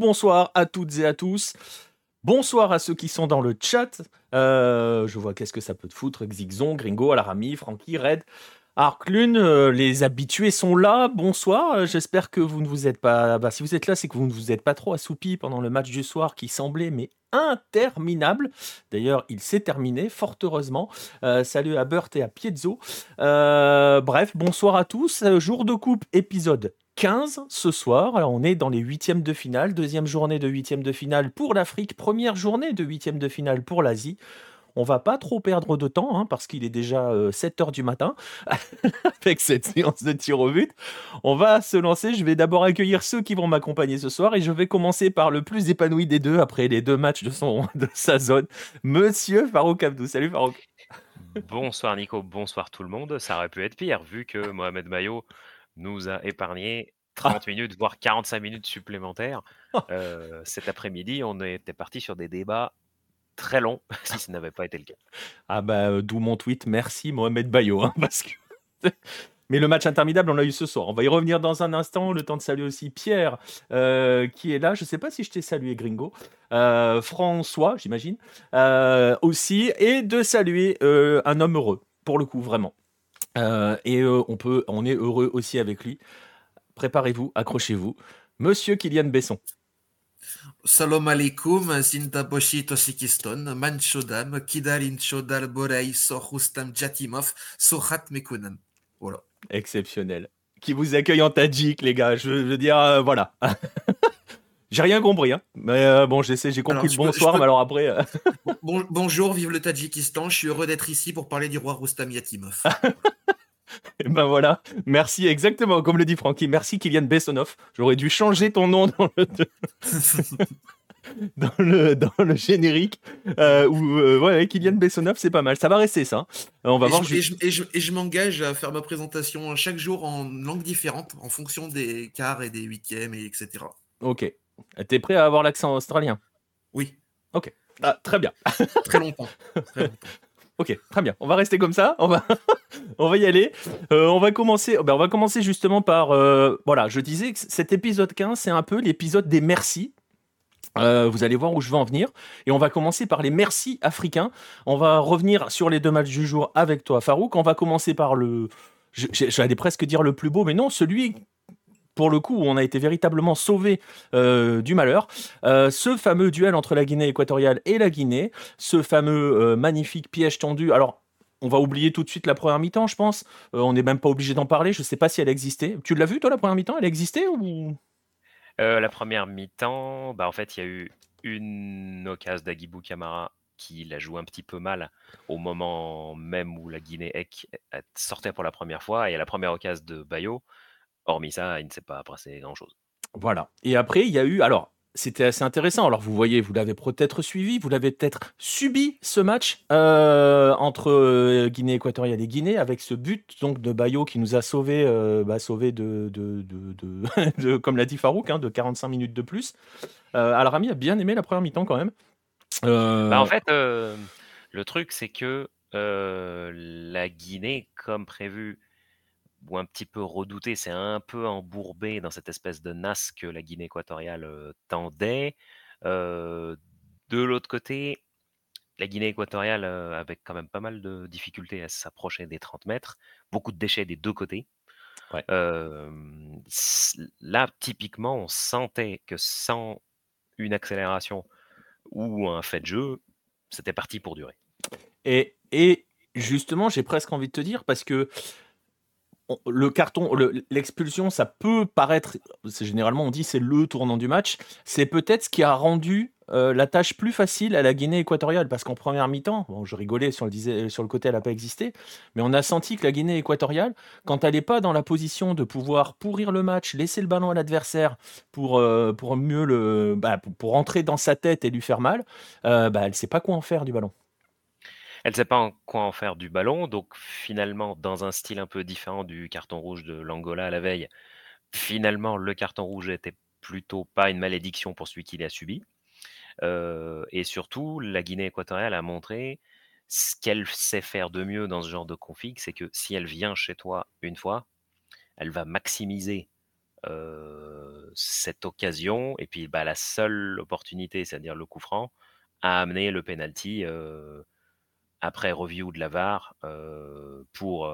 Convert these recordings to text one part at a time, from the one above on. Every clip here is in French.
bonsoir à toutes et à tous. Bonsoir à ceux qui sont dans le chat. Euh, je vois qu'est-ce que ça peut te foutre? Xixon, Gringo, Alarami, Frankie, Red. Arclune, euh, les habitués sont là. Bonsoir. Euh, j'espère que vous ne vous êtes pas. Bah, si vous êtes là, c'est que vous ne vous êtes pas trop assoupi pendant le match du soir qui semblait mais interminable. D'ailleurs, il s'est terminé, fort heureusement. salut à Burt et à Piezzo. bref, bonsoir à tous. Jour de coupe, épisode 15 ce soir. Alors on est dans les huitièmes de finale, deuxième journée de huitièmes de finale pour l'Afrique, première journée de huitièmes de finale pour l'Asie. On va pas trop perdre de temps hein, parce qu'il est déjà 7 euh, heures du matin avec cette séance de tir au but. On va se lancer. Je vais d'abord accueillir ceux qui vont m'accompagner ce soir et je vais commencer par le plus épanoui des deux après les deux matchs de, de sa zone, Monsieur Farouk Abdou. Salut Farouk. Bonsoir Nico, bonsoir tout le monde. Ça aurait pu être pire vu que Mohamed Mayo nous a épargné 30 minutes, voire 45 minutes supplémentaires. Euh, cet après-midi, on était parti sur des débats très longs, si ce n'avait pas été le cas. Ah bah, d'où mon tweet, merci Mohamed Bayo, hein, parce que... Mais le match interminable, on l'a eu ce soir. On va y revenir dans un instant. Le temps de saluer aussi Pierre, euh, qui est là. Je ne sais pas si je t'ai salué, Gringo. François, j'imagine. aussi. Et de saluer un homme heureux, pour le coup, vraiment. Euh, et euh, on, peut, on est heureux aussi avec lui. Préparez-vous, accrochez-vous. Monsieur Kylian Besson. Salam alaikum, Zinta Boshi Tosikiston, Manchodam, Kidalin Chodal Borei, Sohustam Jatimov, Sohat Mekunam. Voilà. Exceptionnel. Qui vous accueille en Tadjik, les gars. Je veux dire, euh, voilà. J'ai rien compris, hein. mais euh, bon, j'essaie, j'ai compris le bonsoir, mais alors après. Euh, bonjour, vive le Tadjikistan. Je suis heureux d'être ici pour parler du roi Rustam Yatimov. Et ben voilà, merci exactement comme le dit Francky. Merci Kylian Bessonov. J'aurais dû changer ton nom dans le. dans le, dans le générique euh, où ouais, Kylian Bessonov c'est pas mal ça va rester ça on va et voir je, et je, et je m'engage à faire ma présentation chaque jour en langue différente en fonction des quarts et des huitièmes et etc ok T'es prêt à avoir l'accent australien? Oui. Ok. Ah, très bien. très longtemps. Ok, très bien. On va rester comme ça. On va, on va y aller. Euh, on va commencer. Ben, on va commencer justement par. Euh, voilà, je disais que cet épisode 15, c'est un peu l'épisode des merci. Euh, vous allez voir où je vais en venir. Et on va commencer par les merci africains. On va revenir sur les deux matchs du jour avec toi, Farouk. On va commencer par le. J'allais presque dire le plus beau, mais non, celui pour le coup, où on a été véritablement sauvé euh, du malheur. Euh, ce fameux duel entre la Guinée équatoriale et la Guinée, ce fameux euh, magnifique piège tendu. Alors, on va oublier tout de suite la première mi-temps, je pense. on n'est même pas obligé d'en parler. Je ne sais pas si elle existait. Tu l'as vu, toi, la première mi-temps? Elle existait ou? La première mi-temps, bah, en fait, il y a eu une occasion d'Agibou Camara qui la joue un petit peu mal au moment même où la Guinée sortait pour la première fois. Et à la première occasion de Bayo, Hormis ça, il ne s'est pas passé grand-chose. Voilà. Et après, il y a eu. Alors, c'était assez intéressant. Alors, vous voyez, vous l'avez peut-être suivi, vous l'avez peut-être subi ce match euh, entre euh, Guinée équatoriale et Guinée avec ce but donc de Bayo qui nous a sauvé, euh, bah, sauvé de, de, de, comme l'a dit Farouk, hein, de 45 minutes de plus. Al-Rami a bien aimé la première mi-temps quand même. Bah, en fait, le truc, c'est que la Guinée, comme prévu, ou un petit peu redouté, c'est un peu embourbé dans cette espèce de nas que la Guinée équatoriale tendait. de l'autre côté, la Guinée équatoriale avait quand même pas mal de difficultés à s'approcher des 30 mètres, beaucoup de déchets des deux côtés. là, typiquement, on sentait que sans une accélération ou un fait de jeu, c'était parti pour durer. Et, et justement, j'ai presque envie de te dire, parce que le carton, l'expulsion, ça peut paraître, généralement on dit c'est le tournant du match, c'est peut-être ce qui a rendu euh, la tâche plus facile à la Guinée équatoriale, parce qu'en première mi-temps, bon, je rigolais sur le, disait, sur le côté, elle n'a pas existé, mais on a senti que la Guinée équatoriale, quand elle n'est pas dans la position de pouvoir pourrir le match, laisser le ballon à l'adversaire pour, euh, pour mieux le, bah, pour, entrer dans sa tête et lui faire mal, euh, bah, elle ne sait pas quoi en faire du ballon. Elle ne sait pas quoi en faire du ballon, donc finalement, dans un style un peu différent du carton rouge de l'Angola à la veille, finalement, le carton rouge était plutôt pas une malédiction pour celui qui l'a subi. Et surtout, la Guinée équatoriale a montré ce qu'elle sait faire de mieux dans ce genre de config, c'est que si elle vient chez toi une fois, elle va maximiser cette occasion, et puis bah, la seule opportunité, c'est-à-dire le coup franc, a amené le penalty après review de la VAR pour,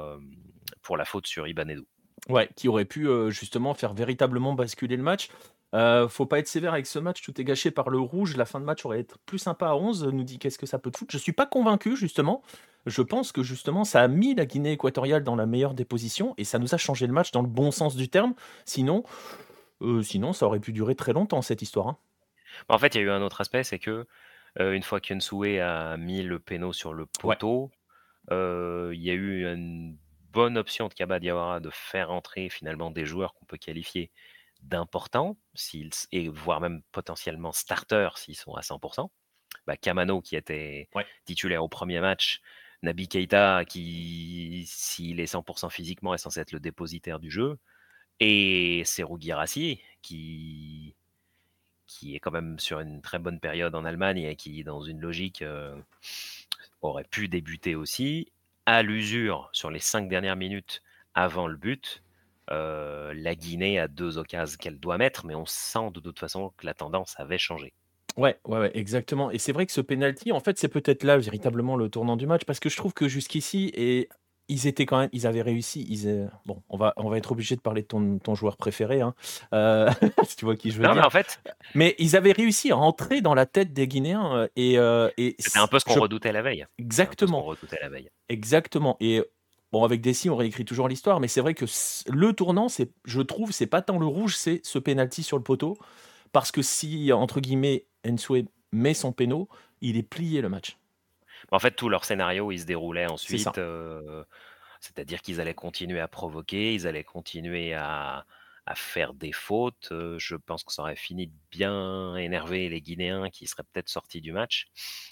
pour la faute sur Ibanedou. Ouais, qui aurait pu justement faire véritablement basculer le match. Euh, faut pas être sévère avec ce match, tout est gâché par le rouge. La fin de match aurait été plus sympa à 11. Nous dit qu'est-ce que ça peut te foutre. Je suis pas convaincu, justement. Je pense que justement, ça a mis la Guinée équatoriale dans la meilleure des positions et ça nous a changé le match dans le bon sens du terme. Sinon, euh, sinon ça aurait pu durer très longtemps cette histoire. Hein. En fait, il y a eu un autre aspect, c'est que euh, une fois qu'Ensoué a mis le péno sur le poteau, il y a eu une bonne option de Kaba Diawara de faire entrer finalement des joueurs qu'on peut qualifier d'importants, et voire même potentiellement starters s'ils sont à 100%. Bah, Kamano qui était titulaire au premier match, Nabi Keita qui, s'il est 100% physiquement, est censé être le dépositaire du jeu, et Serou Girassi qui, qui est quand même sur une très bonne période en Allemagne et qui, dans une logique, euh, aurait pu débuter aussi. À l'usure sur les cinq dernières minutes avant le but, euh, la Guinée a deux occasions qu'elle doit mettre, mais on sent de toute façon que la tendance avait changé. Ouais, ouais, ouais, exactement. Et c'est vrai que ce penalty, en fait, c'est peut-être là véritablement le tournant du match, parce que je trouve que jusqu'ici, et ils étaient quand même, ils avaient réussi. Ils, bon, on va, on va être obligé de parler de ton, ton joueur préféré, hein. euh, si tu vois qui je veux non, dire. Mais en fait, mais ils avaient réussi à entrer dans la tête des Guinéens euh, et, c'était un peu ce qu'on redoutait la veille. Exactement. redoutait la veille. Exactement. Et Bon, avec Dessy, on réécrit toujours l'histoire, mais c'est vrai que le tournant, c'est, je trouve, c'est pas tant le rouge, c'est ce penalty sur le poteau. Parce que si, entre guillemets, Ensue met son péno, il est plié le match. En fait, tout leur scénario, il se déroulait ensuite. C'est-à-dire qu'ils allaient continuer à provoquer, ils allaient continuer à, faire des fautes. Je pense que ça aurait fini de bien énerver les Guinéens qui seraient peut-être sortis du match.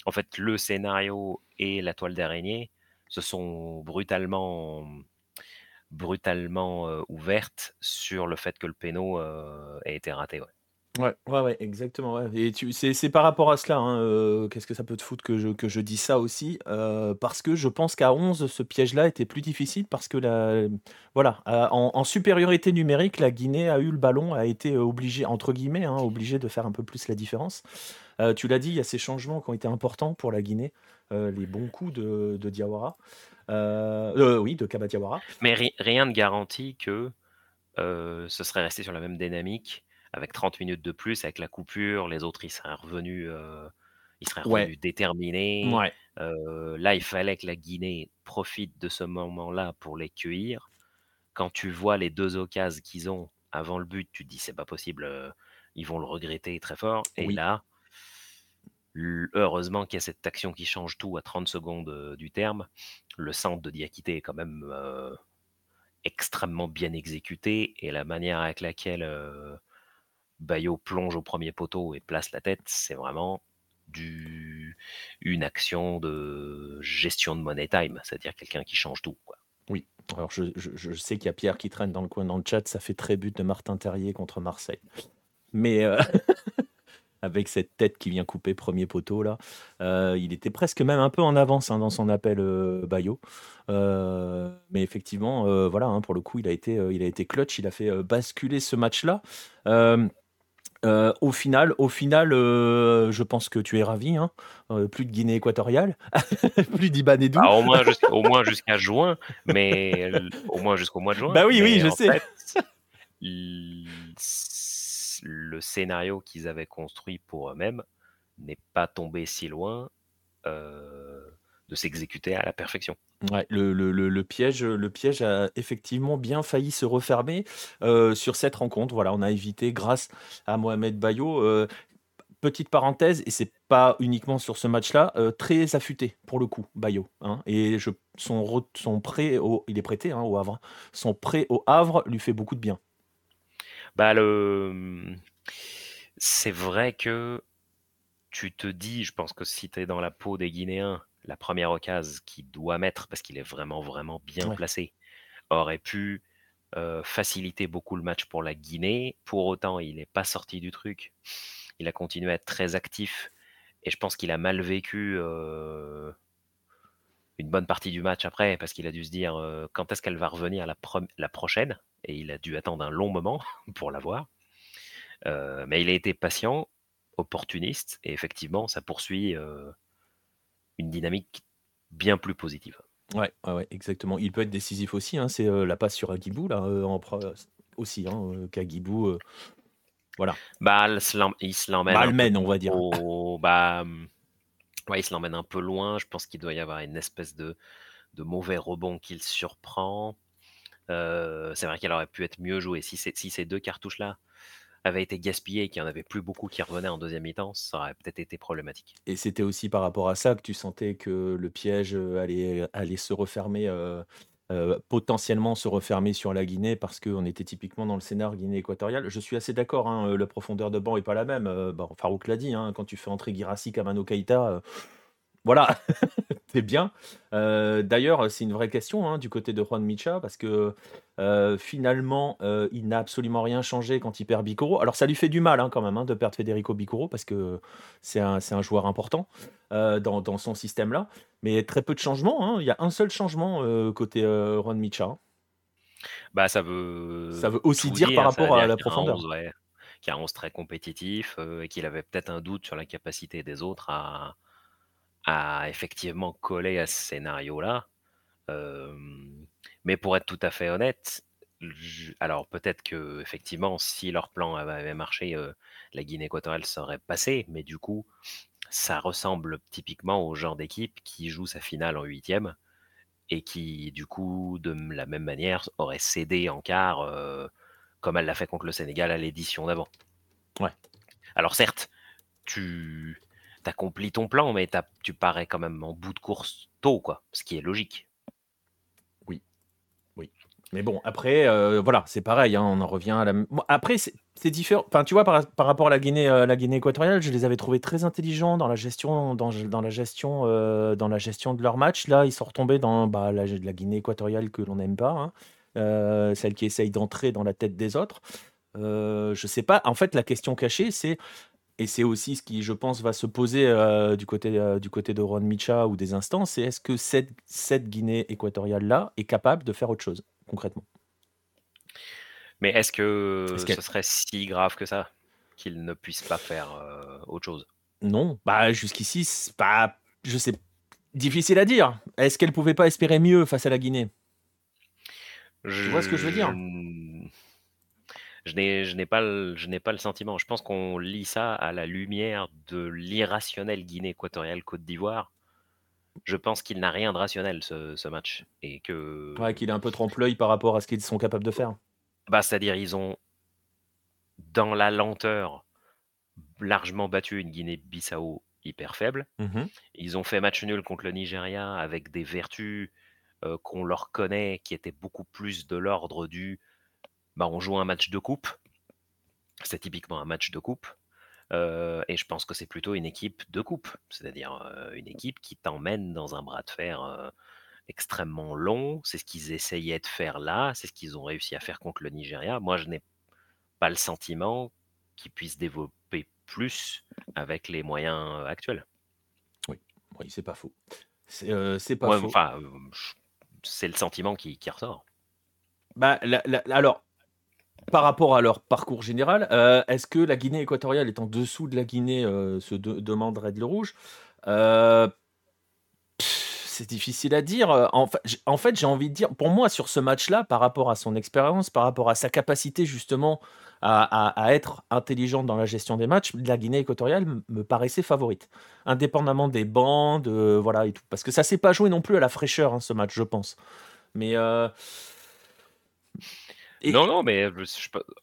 En fait, le scénario et la toile d'araignée, se sont brutalement brutalement ouvertes sur le fait que le péno a été raté. Ouais. Ouais, ouais, exactement. Et tu, c'est, par rapport à cela, hein, qu'est-ce que ça peut te foutre que je, que je dis ça aussi Parce que je pense qu'à 11, ce piège-là était plus difficile parce que la, voilà, en, supériorité numérique, la Guinée a eu le ballon, a été obligée, entre guillemets, hein, obligée de faire un peu plus la différence. tu l'as dit, il y a ces changements qui ont été importants pour la Guinée. Euh, les bons coups de, de Diawara. Euh, euh, oui, de Kaba Diawara. Mais rien ne garantit que ce serait resté sur la même dynamique avec 30 minutes de plus, avec la coupure, les autres ils seraient revenus, ils seraient revenus déterminés. là, il fallait que la Guinée profite de ce moment-là pour les cueillir. Quand tu vois les deux occasions qu'ils ont avant le but, tu te dis c'est pas possible, ils vont le regretter très fort. Et là, Heureusement qu'il y a cette action qui change tout à 30 secondes du terme. Le centre de Diakité est quand même extrêmement bien exécuté et la manière avec laquelle Bayo plonge au premier poteau et place la tête, c'est vraiment du, une action de gestion de money time, c'est-à-dire quelqu'un qui change tout. Oui, alors je, sais qu'il y a Pierre qui traîne dans le coin dans le chat, ça fait très but de Martin Terrier contre Marseille. Mais avec cette tête qui vient couper premier poteau là. Euh, il était presque même un peu en avance hein, dans son appel euh, Bayo. Euh, mais effectivement, voilà, hein, pour le coup, il a été, il a été clutch, il a fait basculer ce match-là. Au final, au final je pense que tu es ravi. Hein. plus de Guinée équatoriale, plus d'Ibanedou. Ah, au moins jusqu'à, au moins jusqu'à juin, mais au moins jusqu'au mois de juin. Bah oui, oui, je sais le scénario qu'ils avaient construit pour eux-mêmes n'est pas tombé si loin euh, de s'exécuter à la perfection. Ouais, le, le, le, piège, le piège a effectivement bien failli se refermer euh, sur cette rencontre. Voilà, on a évité grâce à Mohamed Bayo. Euh, petite parenthèse, et c'est pas uniquement sur ce match-là, très affûté pour le coup, Bayo. Hein, et je, son, son prêt, au, il est prêté hein, au Havre, son prêt au Havre lui fait beaucoup de bien. Bah, le... C'est vrai que tu te dis, je pense que si tu es dans la peau des Guinéens, la première occasion qu'il doit mettre, parce qu'il est vraiment, vraiment bien placé, aurait pu faciliter beaucoup le match pour la Guinée. Pour autant, il n'est pas sorti du truc. Il a continué à être très actif. Et je pense qu'il a mal vécu une bonne partie du match après, parce qu'il a dû se dire quand est-ce qu'elle va revenir la, la, prochaine, et il a dû attendre un long moment pour la voir. mais il a été patient, opportuniste, et effectivement, ça poursuit une dynamique bien plus positive. Ouais, ouais, exactement. Il peut être décisif aussi, hein, c'est la passe sur Agibou, là, en aussi, hein, qu'Agibou. voilà. Bah, il se l'emmène. on va dire. bah, mmh, ouais, il se l'emmène un peu loin. Je pense qu'il doit y avoir une espèce de, de mauvais rebond qu'il surprend. c'est vrai qu'elle aurait pu être mieux jouée. Si, si ces deux cartouches-là avait été gaspillé et qu'il n'y en avait plus beaucoup qui revenaient en deuxième mi-temps, ça aurait peut-être été problématique. Et c'était aussi par rapport à ça que tu sentais que le piège euh, allait, allait se refermer, euh, euh, potentiellement se refermer sur la Guinée, parce qu'on était typiquement dans le scénar Guinée équatoriale. Je suis assez d'accord, hein, la profondeur de banc n'est pas la même. Farouk l'a dit, hein, quand tu fais entrer Girassi, Kamano Keita, voilà, c'est bien. Euh, d'ailleurs, c'est une vraie question hein, du côté de Juan Micha, parce que euh, finalement, euh, il n'a absolument rien changé quand il perd Bicoro. Alors, ça lui fait du mal hein, quand même hein, de perdre Federico Bicoro, parce que c'est un, joueur important dans, son système-là. Mais très peu de changements. Il y a un seul changement côté Juan Micha. Bah, ça veut, ça veut aussi dire, par rapport à la profondeur. Qui a un 11 très compétitif et qu'il avait peut-être un doute sur la capacité des autres à, à effectivement coller à ce scénario-là. mais pour être tout à fait honnête, alors peut-être que effectivement, si leur plan avait marché, la Guinée équatoriale serait passée, mais du coup, ça ressemble typiquement au genre d'équipe qui joue sa finale en huitième et qui, du coup, de la même manière, aurait cédé en quart, comme elle l'a fait contre le Sénégal à l'édition d'avant. Ouais. Alors certes, tu accomplis ton plan, mais tu parais quand même en bout de course tôt, quoi, ce qui est logique. Oui, oui. Mais bon, après, euh, voilà, c'est pareil, hein, on en revient à la. après, c'est différent. Enfin, tu vois, par, rapport à la Guinée, euh, la Guinée équatoriale, je les avais trouvés très intelligents dans la gestion, dans, la gestion, euh, dans la gestion de leur match. Là, ils sont retombés dans bah, la, la Guinée équatoriale que l'on n'aime pas, hein. celle qui essaye d'entrer dans la tête des autres. je sais pas. En fait, la question cachée, c'est et c'est aussi ce qui, je pense, va se poser euh, du, côté, euh, du côté de Ron Micha ou des instances, c'est est-ce que cette, cette Guinée équatoriale-là est capable de faire autre chose, concrètement? Mais est-ce que ce serait si grave que ça qu'il ne puisse pas faire euh, autre chose? Non, bah jusqu'ici, c'est pas, je sais, difficile à dire. Est-ce qu'elle pouvait pas espérer mieux face à la Guinée? Tu vois ce que je veux dire? je n'ai pas, le, pas le sentiment. Je pense qu'on lit ça à la lumière de l'irrationnel Guinée équatoriale Côte d'Ivoire. Je pense qu'il n'a rien de rationnel ce, match et que. Ouais, qu'il est un peu trompe-l'œil par rapport à ce qu'ils sont capables de faire. Bah, c'est-à-dire ils ont dans la lenteur largement battu une Guinée-Bissau hyper faible. Mmh ils ont fait match nul contre le Nigeria avec des vertus euh, qu'on leur connaît qui étaient beaucoup plus de l'ordre du bah, on joue un match de coupe. C'est typiquement un match de coupe. Euh, et je pense que c'est plutôt une équipe de coupe, c'est-à-dire euh, une équipe qui t'emmène dans un bras de fer euh, extrêmement long. C'est ce qu'ils essayaient de faire là, c'est ce qu'ils ont réussi à faire contre le Nigeria. Moi, je n'ai pas le sentiment qu'ils puissent développer plus avec les moyens actuels. Oui, oui c'est pas faux. C'est pas faux. c'est le sentiment qui, ressort. Bah, alors, par rapport à leur parcours général, euh, est-ce que la Guinée équatoriale est en dessous de la Guinée, euh, se demande Red le Rouge? Euh, C'est difficile à dire. En fait, j'ai envie de dire, pour moi, sur ce match-là, par rapport à son expérience, par rapport à sa capacité justement à, être intelligente dans la gestion des matchs, la Guinée équatoriale me paraissait favorite, indépendamment des bandes, voilà et tout. Parce que ça s'est pas joué non plus à la fraîcheur, hein, ce match, je pense. Mais non, non, mais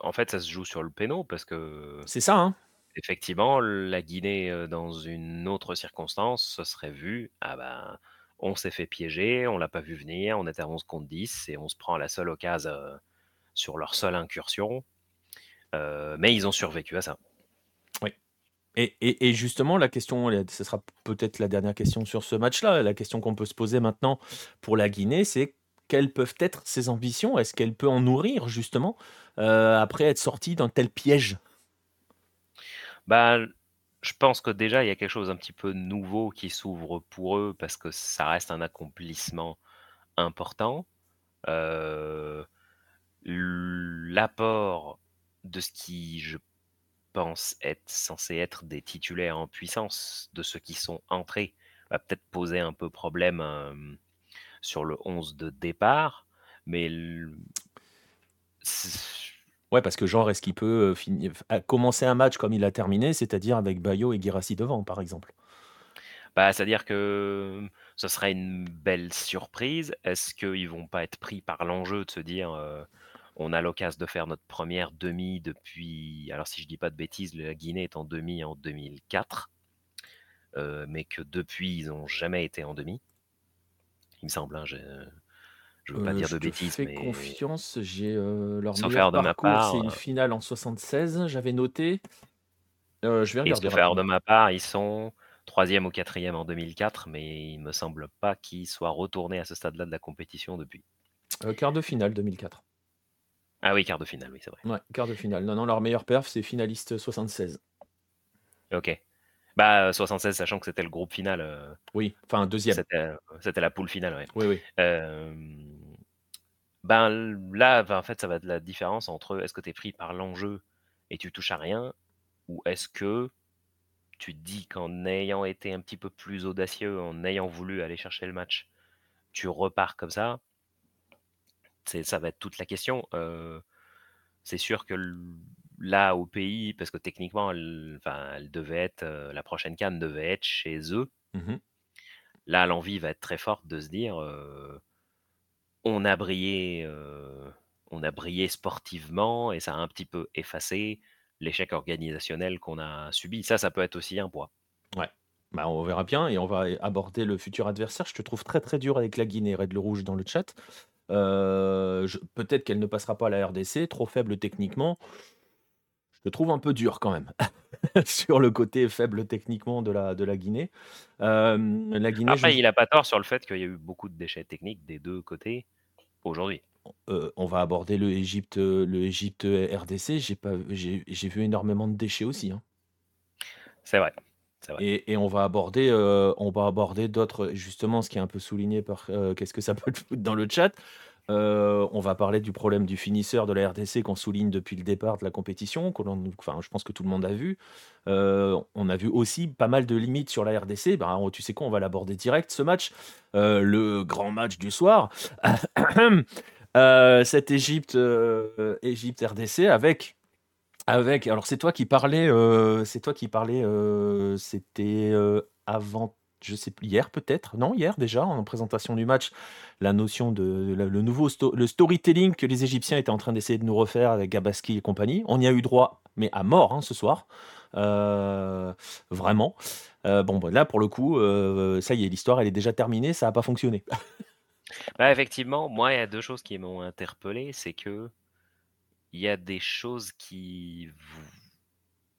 en fait, ça se joue sur le péno parce que C'est ça, hein? effectivement, la Guinée, dans une autre circonstance, ce serait vu, ah ben, on s'est fait piéger, on l'a pas vu venir, on était à 11 contre 10 et on se prend à la seule occasion sur leur seule incursion. mais ils ont survécu à ça. Oui. Et, et- justement, la question, ce sera peut-être la dernière question sur ce match-là. La question qu'on peut se poser maintenant pour la Guinée, c'est quelles peuvent être ses ambitions? Est-ce qu'elle peut en nourrir justement euh, après être sortie d'un tel piège? Bah, je pense que déjà, il y a quelque chose un petit peu nouveau qui s'ouvre pour eux parce que ça reste un accomplissement important. L'apport de ce qui, je pense, être censé être des titulaires en puissance de ceux qui sont entrés va peut-être poser un peu problème sur le 11 de départ. Mais Ouais, parce que genre, est-ce qu'il peut finir, commencer un match comme il a terminé, c'est-à-dire avec Bayo et Girassi devant, par exemple? Bah, C'est-à-dire que ce serait une belle surprise. Est-ce qu'ils vont pas être pris par l'enjeu de se dire on a l'occasion de faire notre première demi depuis. Alors, si je dis pas de bêtises, la Guinée est en demi en 2004, mais que depuis, ils n'ont jamais été en demi? Il me semble. Hein, je veux pas dire de bêtises, fais confiance, j'ai leur meilleur part, c'est une finale en 76, j'avais noté. je vais regarder. faire de ma part, ils sont troisième ou quatrième en 2004, mais il me semble pas qu'ils soient retournés à ce stade-là de la compétition depuis. quart de finale 2004. Ah oui, quart de finale, oui, c'est vrai. Ouais, quart de finale. Non, non, leur meilleur perf, c'est finaliste 76. Ok. Bah, 76, sachant que c'était le groupe final. Oui, enfin, deuxième. C'était la poule finale, ouais. Oui, oui. ben là, en fait, ça va être la différence entre est-ce que tu es pris par l'enjeu et tu touches à rien, ou est-ce que tu te dis qu'en ayant été un petit peu plus audacieux, en ayant voulu aller chercher le match, tu repars comme ça? C'est, ça va être toute la question. c'est sûr que là au pays, parce que techniquement, elle, elle devait être, euh, la prochaine canne devait être chez eux. Mmh là, l'envie va être très forte de se dire, euh, on a brillé, on a brillé sportivement et ça a un petit peu effacé l'échec organisationnel qu'on a subi. Ça, ça peut être aussi un poids. Ouais. Bah, on verra bien et on va aborder le futur adversaire. Je te trouve très très dur avec la Guinée, Red le Rouge dans le chat. Peut-être qu'elle ne passera pas à la RDC, trop faible techniquement je trouve un peu dur quand même sur le côté faible techniquement de la, de la Guinée. la Guinée Après, il n'a pas tort sur le fait qu'il y a eu beaucoup de déchets techniques des deux côtés aujourd'hui. on va aborder le Égypte, le Égypte RDC. J'ai pas, j'ai, vu énormément de déchets aussi. Hein. C'est vrai. Et, et, on va aborder, on va aborder d'autres, justement, ce qui est un peu souligné par qu'est-ce que ça peut foutre dans le chat. Euh, on va parler du problème du finisseur de la RDC qu'on souligne depuis le départ de la compétition, que enfin, je pense que tout le monde a vu. Euh, on a vu aussi pas mal de limites sur la RDC. Ben, tu sais quoi, on va l'aborder direct ce match, euh, le grand match du soir. cette Égypte, Égypte RDC avec avec. Alors c'est toi qui parlais, c'est toi qui parlais, c'était avant je sais hier peut-être, non, hier déjà, en présentation du match, la notion de le nouveau le storytelling que les Égyptiens étaient en train d'essayer de nous refaire avec Gabaski et compagnie. On y a eu droit, mais à mort hein, ce soir. Euh, vraiment. Euh, bon, là, pour le coup, euh, ça y est, l'histoire, elle est déjà terminée, ça n'a pas fonctionné. bah, effectivement, moi, il y a deux choses qui m'ont interpellé. C'est que il y a des choses qui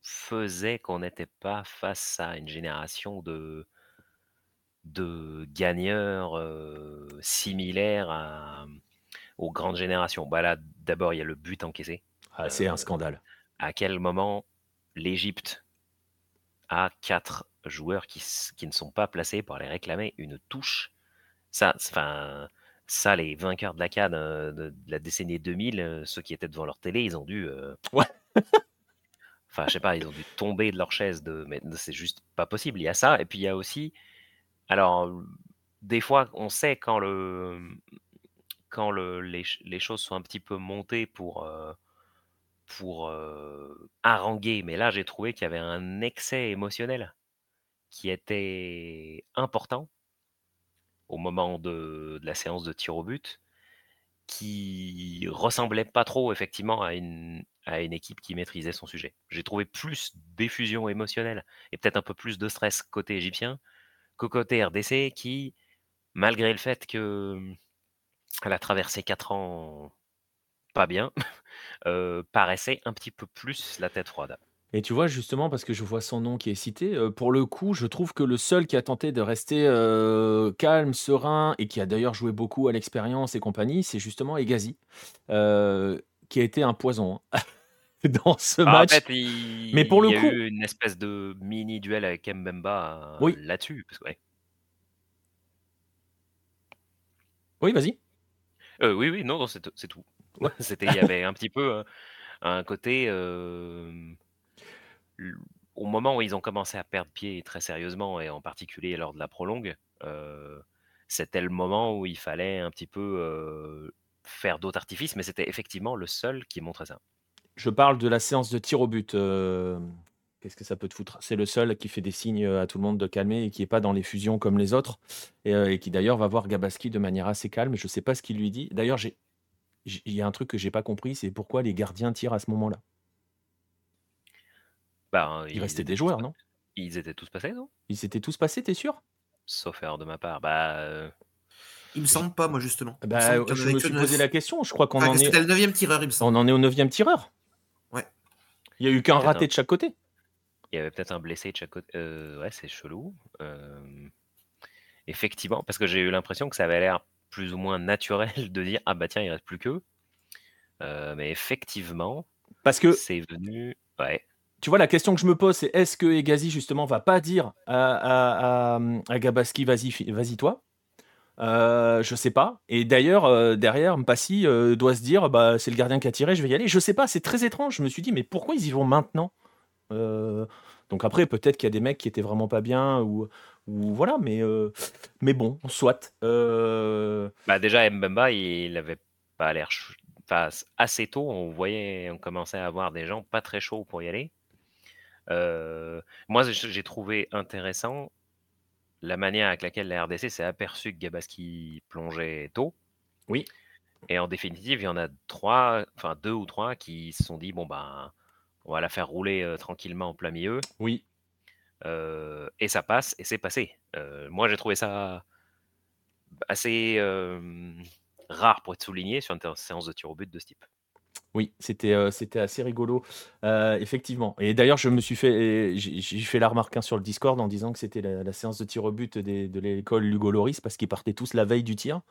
faisaient qu'on n'était pas face à une génération de de gagneurs similaires aux grandes générations? Bah là, d'abord, il y a le but encaissé. Ah, c'est un scandale. À quel moment l'Égypte a quatre joueurs qui, qui, ne sont pas placés pour aller réclamer une touche? Ça, enfin, ça, les vainqueurs de la de, la décennie 2000, ceux qui étaient devant leur télé, ils ont dû. ouais. enfin, je sais pas, ils ont dû tomber de leur chaise. De, mais c'est juste pas possible. Il y a ça. Et puis, il y a aussi alors, des fois, on sait quand le les choses sont un petit peu montées pour, pour, haranguer, mais là, j'ai trouvé qu'il y avait un excès émotionnel qui était important au moment de la séance de tir au but, qui ressemblait pas trop effectivement à une à une équipe qui maîtrisait son sujet. J'ai trouvé plus d'effusion émotionnelle et peut-être un peu plus de stress côté égyptien côté RDC qui, malgré le fait que mmh, a traversé 4 ans pas bien, paraissait un petit peu plus la tête froide. Et tu vois, justement, parce que je vois son nom qui est cité, pour le coup, je trouve que le seul qui a tenté de rester calme, serein, et qui a d'ailleurs joué beaucoup à l'expérience et compagnie, c'est justement Egazi, qui a été un poison. Hein. dans ce Bah, en match. fait, il Mais pour le il y a coup- eu une espèce de mini duel avec Mbemba, Oui. là-dessus, ouais. Oui, vas-y. Heu, oui, oui, non, non, c'est tout. Ouais. C'était il y avait un petit peu, heu, un côté, l au moment où ils ont commencé à perdre pied très sérieusement et en particulier lors de la prolongue, c'était le moment où il fallait un petit peu, faire d'autres artifices, mais c'était effectivement le seul qui montrait ça. Je parle de la séance de tir au but. euh, Qu'est-ce que ça peut te foutre? C'est le seul qui fait des signes à tout le monde de calmer et qui n'est pas dans les fusions comme les autres. Et, euh, et qui d'ailleurs va voir Gabaski de manière assez calme. Je ne sais pas ce qu'il lui dit. D'ailleurs, il y a un truc que j'ai pas compris, c'est pourquoi les gardiens tirent à ce moment-là? Ben, Il ils restait étaient des joueurs, non? ils étaient tous passés, non? Ils s'étaient tous passés, t'es sûr? Sauf erreur de ma part. Bah, heu, Il me semble pas, moi, justement. Bah, je me suis neuf. posé la question. Je crois qu'on en C'était est, le 9 tireur, il me semble. on en est au neuvième tireur. Il y a eu qu'un raté un de chaque côté. il y avait peut-être un blessé de chaque côté. Heu, ouais, c'est chelou. Hem, effectivement, parce que j'ai eu l'impression que ça avait l'air plus ou moins naturel de dire: «Ah bah tiens, il reste plus qu'eux». Heu, mais effectivement, Parce que c'est venu ouais. tu vois, la question que je me pose, c'est est-ce que Egazi, justement, va pas dire à, à, à, à Gabaski, vas-y, vas-y toi? Euh, Je sais pas. Et d'ailleurs, euh, derrière, Mpassi euh, doit se dire, bah, c'est le gardien qui a tiré, je vais y aller. Je sais pas, c'est très étrange. Je me suis dit, mais pourquoi ils y vont maintenant? Euh, Donc après, peut-être qu'il y a des mecs qui étaient vraiment pas bien, ou, ou voilà, mais, mais bon, soit. Bah, déjà Mbemba, il avait pas l'air enfin, assez tôt, on voyait on commençait à avoir des gens pas très chauds pour y aller. Moi, j'ai trouvé intéressant la manière avec laquelle la RDC s'est aperçue que Gabaski plongeait tôt. Oui. Et en définitive, il y en a 3, enfin 2 ou 3 qui se sont dit: «Bon, ben, on va la faire rouler, heu, tranquillement en plein milieu». oui. Heu, et ça passe et c'est passé. Heu, moi, j'ai trouvé ça assez, rare pour être souligné sur une séance de tir au but de ce type. Oui, c'était euh, c'était assez rigolo, euh, effectivement. Et d'ailleurs, je me suis fait, j'ai j'ai fait la remarque hein, sur le Discord en disant que c'était la, la séance de tir au but des- de l'école Hugo Loris parce qu'ils partaient tous la veille du tir.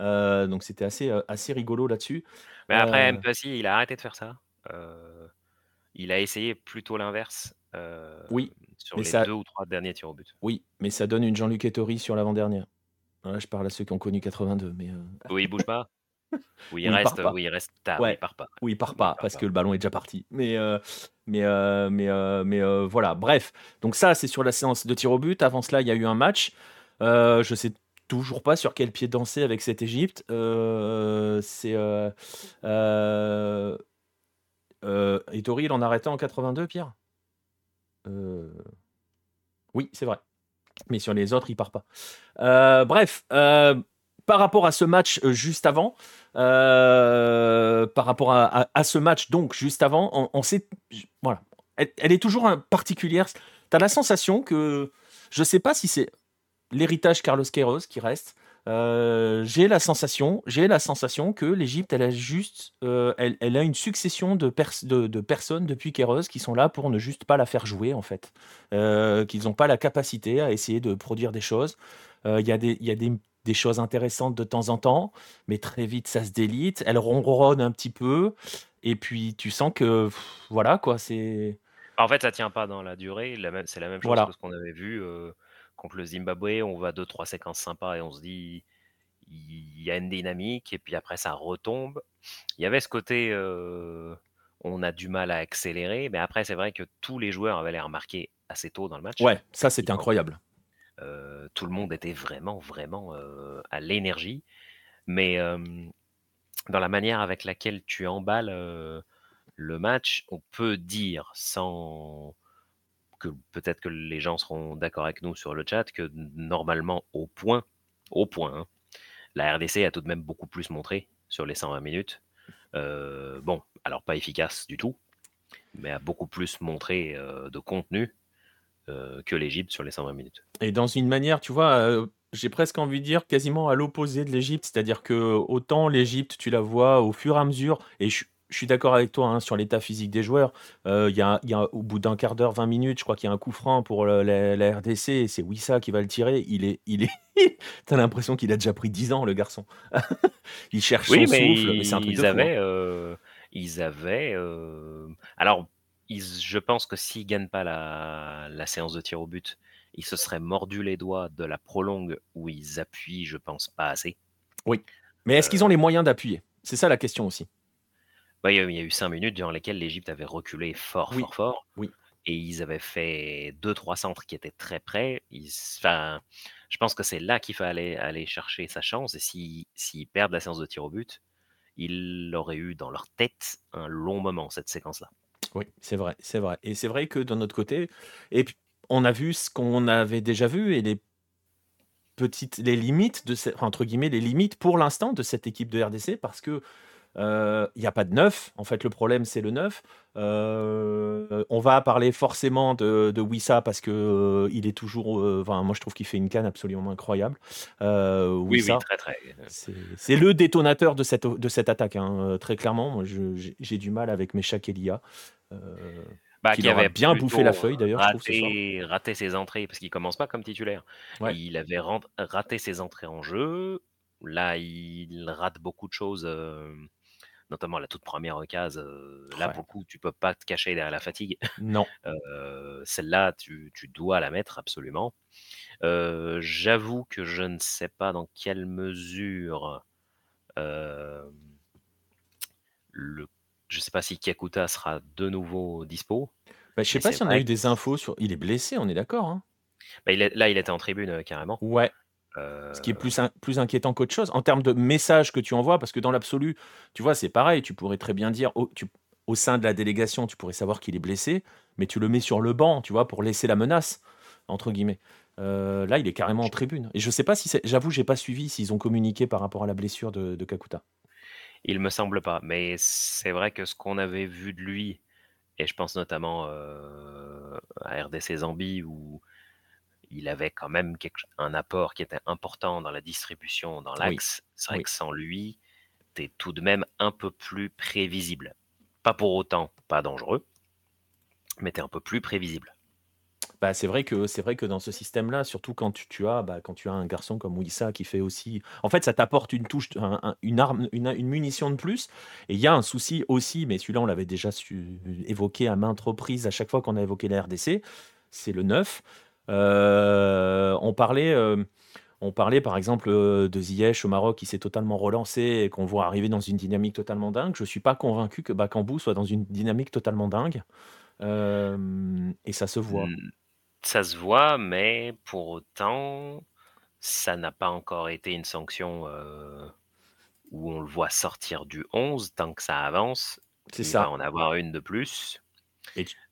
Euh, donc c'était assez, assez rigolo là-dessus. Mais après, Euh, Mpassi, il a arrêté de faire ça. Heu, il a essayé plutôt l'inverse, heu, Oui, sur mais les ça- 2 ou 3 derniers tirs au but. Oui, mais ça donne une Jean-Luc Ettori sur l'avant-dernière. Voilà, je parle à ceux qui ont connu 82, mais Où il bouge pas? Où il Où il part reste pas. où il reste tard, Ouais. il part pas. où il part Il pas part parce pas. que le ballon est déjà parti. Mais euh, mais euh, mais euh, mais voilà. Bref, donc ça c'est sur la séance de tir au but. Avant cela, il y a eu un match. Je sais toujours pas sur quel pied danser avec cette Égypte. C'est Ettori, il en arrêtait en 82, Pierre? Oui, c'est vrai. Mais sur les autres, il part pas. Bref, par rapport à ce match euh, juste avant, euh, par rapport à, ce match donc juste avant, on, sait, voilà, elle, est toujours particulière. Tu as la sensation que, je sais pas si c'est l'héritage Carlos Queiroz qui reste. Euh, j'ai la sensation, j'ai la sensation que l'Égypte, elle a juste, elle, elle a une succession de, pers- de, de personnes depuis Queiroz qui sont là pour ne juste pas la faire jouer en fait, qu'ils n'ont pas la capacité à essayer de produire des choses. Il y a des, il y a des, des choses intéressantes de temps en temps, mais très vite ça se délite. Elle ronronne un petit peu, et puis tu sens que pff, voilà quoi, c'est En fait, ça tient pas dans la durée. C'est la même chose Voilà. que ce qu'on avait vu, heu, contre le Zimbabwe. On va 2-3 séquences sympas et on se dit: «Il y a une dynamique» et puis après ça retombe. Il y avait ce côté, heu, on a du mal à accélérer, mais après c'est vrai que tous les joueurs avaient l'air marqués assez tôt dans le match. ouais, ça c'était incroyable. Heu, tout le monde était vraiment, vraiment, heu, à l'énergie. Mais, dans la manière avec laquelle tu emballes, le match, on peut dire sans que peut-être que les gens seront d'accord avec nous sur le chat, que normalement au point au point, hein, la RDC a tout de même beaucoup plus montré sur les 120 minutes. Heu, bon, alors pas efficace du tout, mais a beaucoup plus montré, de contenu, que l'Égypte sur les 120 minutes. Et dans une manière, tu vois, euh, j'ai presque envie de dire quasiment à l'opposé de l'Égypte, c'est-à-dire que autant l'Égypte, tu la vois au fur et à mesure, et je, je suis d'accord avec toi hein, sur l'état physique des joueurs. Euh, y, a, y a au bout d'un quart d'heure, 20 minutes, je crois qu'il y a un coup franc pour le- la, la RDC, et c'est Wissa qui va le tirer. Il est, il est, t'as l'impression qu'il a déjà pris 10 ans, le garçon. il cherche Oui, son mais souffle, mais c'est un truc ils de fou, hein. avaient, heu, ils avaient. Alors, je pense que s'ils gagnent pas la, la séance de tir au but, ils se seraient mordus les doigts de la prolongue où ils appuient, je pense, pas assez. Oui. Mais est-ce qu'ils ont les moyens d'appuyer? C'est ça la question aussi. Bah, il y a eu cinq minutes durant lesquelles l'Égypte avait reculé fort, fort, fort. Oui. Et ils avaient fait deux, trois centres qui étaient très près. enfin, je pense que c'est là qu'il fallait aller chercher sa chance. Et s'ils perdent la séance de tir au but, ils l'auraient eu dans leur tête un long moment, cette séquence-là. Oui, c'est vrai, c'est vrai. Et c'est vrai que de notre côté, et on a vu ce qu'on avait déjà vu et les petites, les limites de entre les limites pour l'instant de cette équipe de RDC parce que il n'y a pas de neuf. En fait, le problème, c'est le neuf. on va parler forcément de, de Wissa parce que il est toujours. Enfin, moi, je trouve qu'il fait une canne absolument incroyable. oui, oui, très, très. C'est le détonateur de cette, de cette attaque, hein, très clairement. J'ai du mal avec mes Elia. Bah, qui avait bien bouffé la feuille d'ailleurs. Raté, raté ses entrées parce qu'il commence pas comme titulaire. Il avait raté ses entrées en jeu. Là, il rate beaucoup de choses notamment la toute première occasion. là, beaucoup, tu peux pas te cacher derrière la fatigue. Non. Celle-là, tu, dois la mettre absolument. J'avoue que je ne sais pas dans quelle mesure le, je sais pas si Kiakuta sera de nouveau dispo. Bah, je sais pas si on a eu des infos sur. Il est blessé, on est d'accord. Hein bah, là, il était en tribune carrément. Ouais. Ce qui est plus, plus inquiétant qu'autre chose en termes de messages que tu envoies, parce que dans l'absolu, tu vois, c'est pareil. Tu pourrais très bien dire au, tu, au sein de la délégation, tu pourrais savoir qu'il est blessé, mais tu le mets sur le banc, tu vois, pour laisser la menace entre guillemets. là, il est carrément en tribune. Et je sais pas si, j'avoue, j'ai pas suivi s'ils ont communiqué par rapport à la blessure de, de Kakuta. Il me semble pas, mais c'est vrai que ce qu'on avait vu de lui, et je pense notamment à RDC Zambie où il avait quand même un apport qui était important dans la distribution, dans l'axe. C'est vrai que sans lui, tu es tout de même un peu plus prévisible. Pas pour autant pas dangereux, mais tu es un peu plus prévisible. Bah, c'est vrai que c'est vrai que dans ce système-là, surtout quand tu, tu as bah, quand tu as un garçon comme Wissa qui fait aussi, en fait, ça t'apporte une touche, une arme, une, munition de plus. Et il y a un souci aussi, mais celui-là, on l'avait déjà évoqué à maintes reprises à chaque fois qu'on a évoqué la RDC, c'est le 9. Euh, on parlait. Euh, on parlait par exemple euh, de Ziyech au Maroc qui s'est totalement relancé et qu'on voit arriver dans une dynamique totalement dingue. Je ne suis pas convaincu que Bakambu soit dans une dynamique totalement dingue. et ça se voit. Mmh, ça se voit, mais pour autant, ça n'a pas encore été une sanction où on le voit sortir du 11 tant que ça avance. C'est ça. Va en avoir une de plus.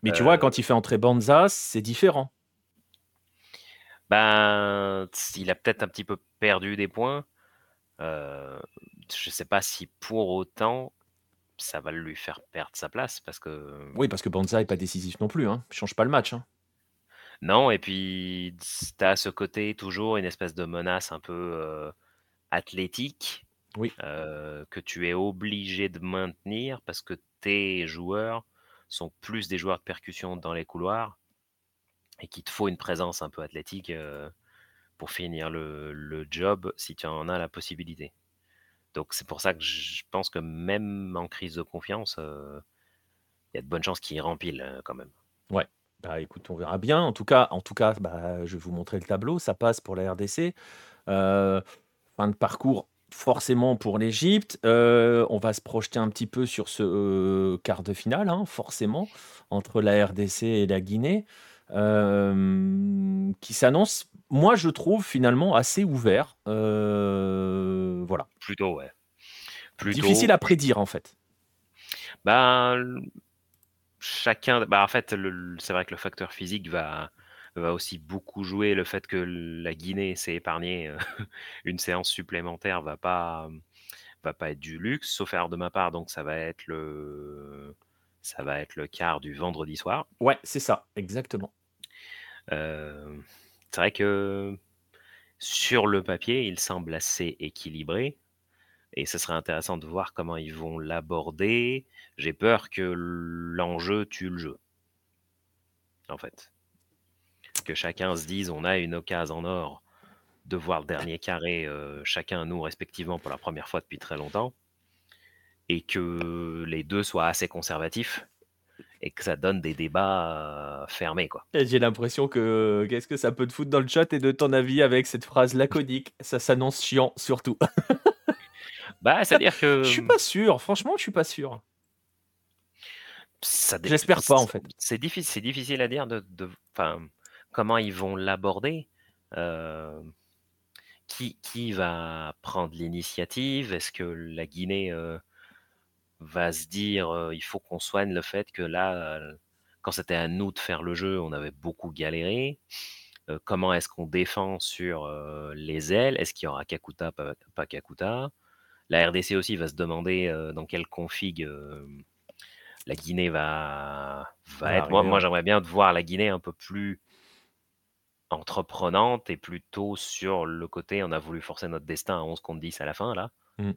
mais tu vois, quand il fait entrer Banza, c'est différent. Ben, il a peut-être un petit peu perdu des points. Euh, je sais pas si pour autant ça va lui faire perdre sa place parce que. Oui, parce que Banza est pas décisif non plus. Hein. change pas le match. Hein. Non, et puis tu as ce côté toujours une espèce de menace un peu euh, athlétique oui. Euh, que tu es obligé de maintenir parce que tes joueurs sont plus des joueurs de percussion dans les couloirs et qu'il te faut une présence un peu athlétique pour finir le, job si tu en as la possibilité. Donc c'est pour ça que je pense que même en crise de confiance, il y a de bonnes chances qu'il rempile quand même. Ouais. Bah écoute, on verra bien. En tout cas, en tout cas bah, je vais vous montrer le tableau. Ça passe pour la RDC. fin de parcours forcément pour l'Égypte. on va se projeter un petit peu sur ce quart de finale, hein, forcément, entre la RDC et la Guinée. Euh, qui s'annonce, moi je trouve finalement assez ouvert. Euh, voilà. Plutôt, ouais. Plutôt... Difficile à prédire en fait. Ben, chacun. Bah, en fait, c'est vrai que le facteur physique va, va aussi beaucoup jouer. Le fait que la Guinée s'est épargnée euh, une séance supplémentaire va pas, va pas être du luxe, sauf erreur de ma part. Donc, ça va être le, ça va être le quart du vendredi soir. Ouais, c'est ça, exactement. C'est vrai que sur le papier, il semble assez équilibré. Et ce serait intéressant de voir comment ils vont l'aborder. J'ai peur que l'enjeu tue le jeu. En fait. Que chacun se dise on a une occasion en or de voir le dernier carré, euh, chacun nous respectivement pour la première fois depuis très longtemps. et que les deux soient assez conservatifs et que ça donne des débats fermés. quoi. J'ai l'impression que qu'est-ce que ça peut te foutre dans le chat et de ton avis avec cette phrase laconique Ça s'annonce chiant, surtout. bah, c'est-à-dire que. Je suis pas sûr, franchement, je suis pas sûr. J'espère pas, en fait. C'est difficile, difficile à dire de, comment ils vont l'aborder. qui, qui va prendre l'initiative Est-ce que la Guinée va se dire il faut qu'on soigne le fait que là, quand c'était à nous de faire le jeu, on avait beaucoup galéré. comment est-ce qu'on défend sur les ailes? Est-ce qu'il y aura Kakuta, pas, pas, Kakuta? La RDC aussi va se demander dans quelle config la Guinée va, va être. Moi, moi j'aimerais bien voir la Guinée un peu plus entreprenante et plutôt sur le côté on a voulu forcer notre destin à 11 contre 10 à la fin là mmh.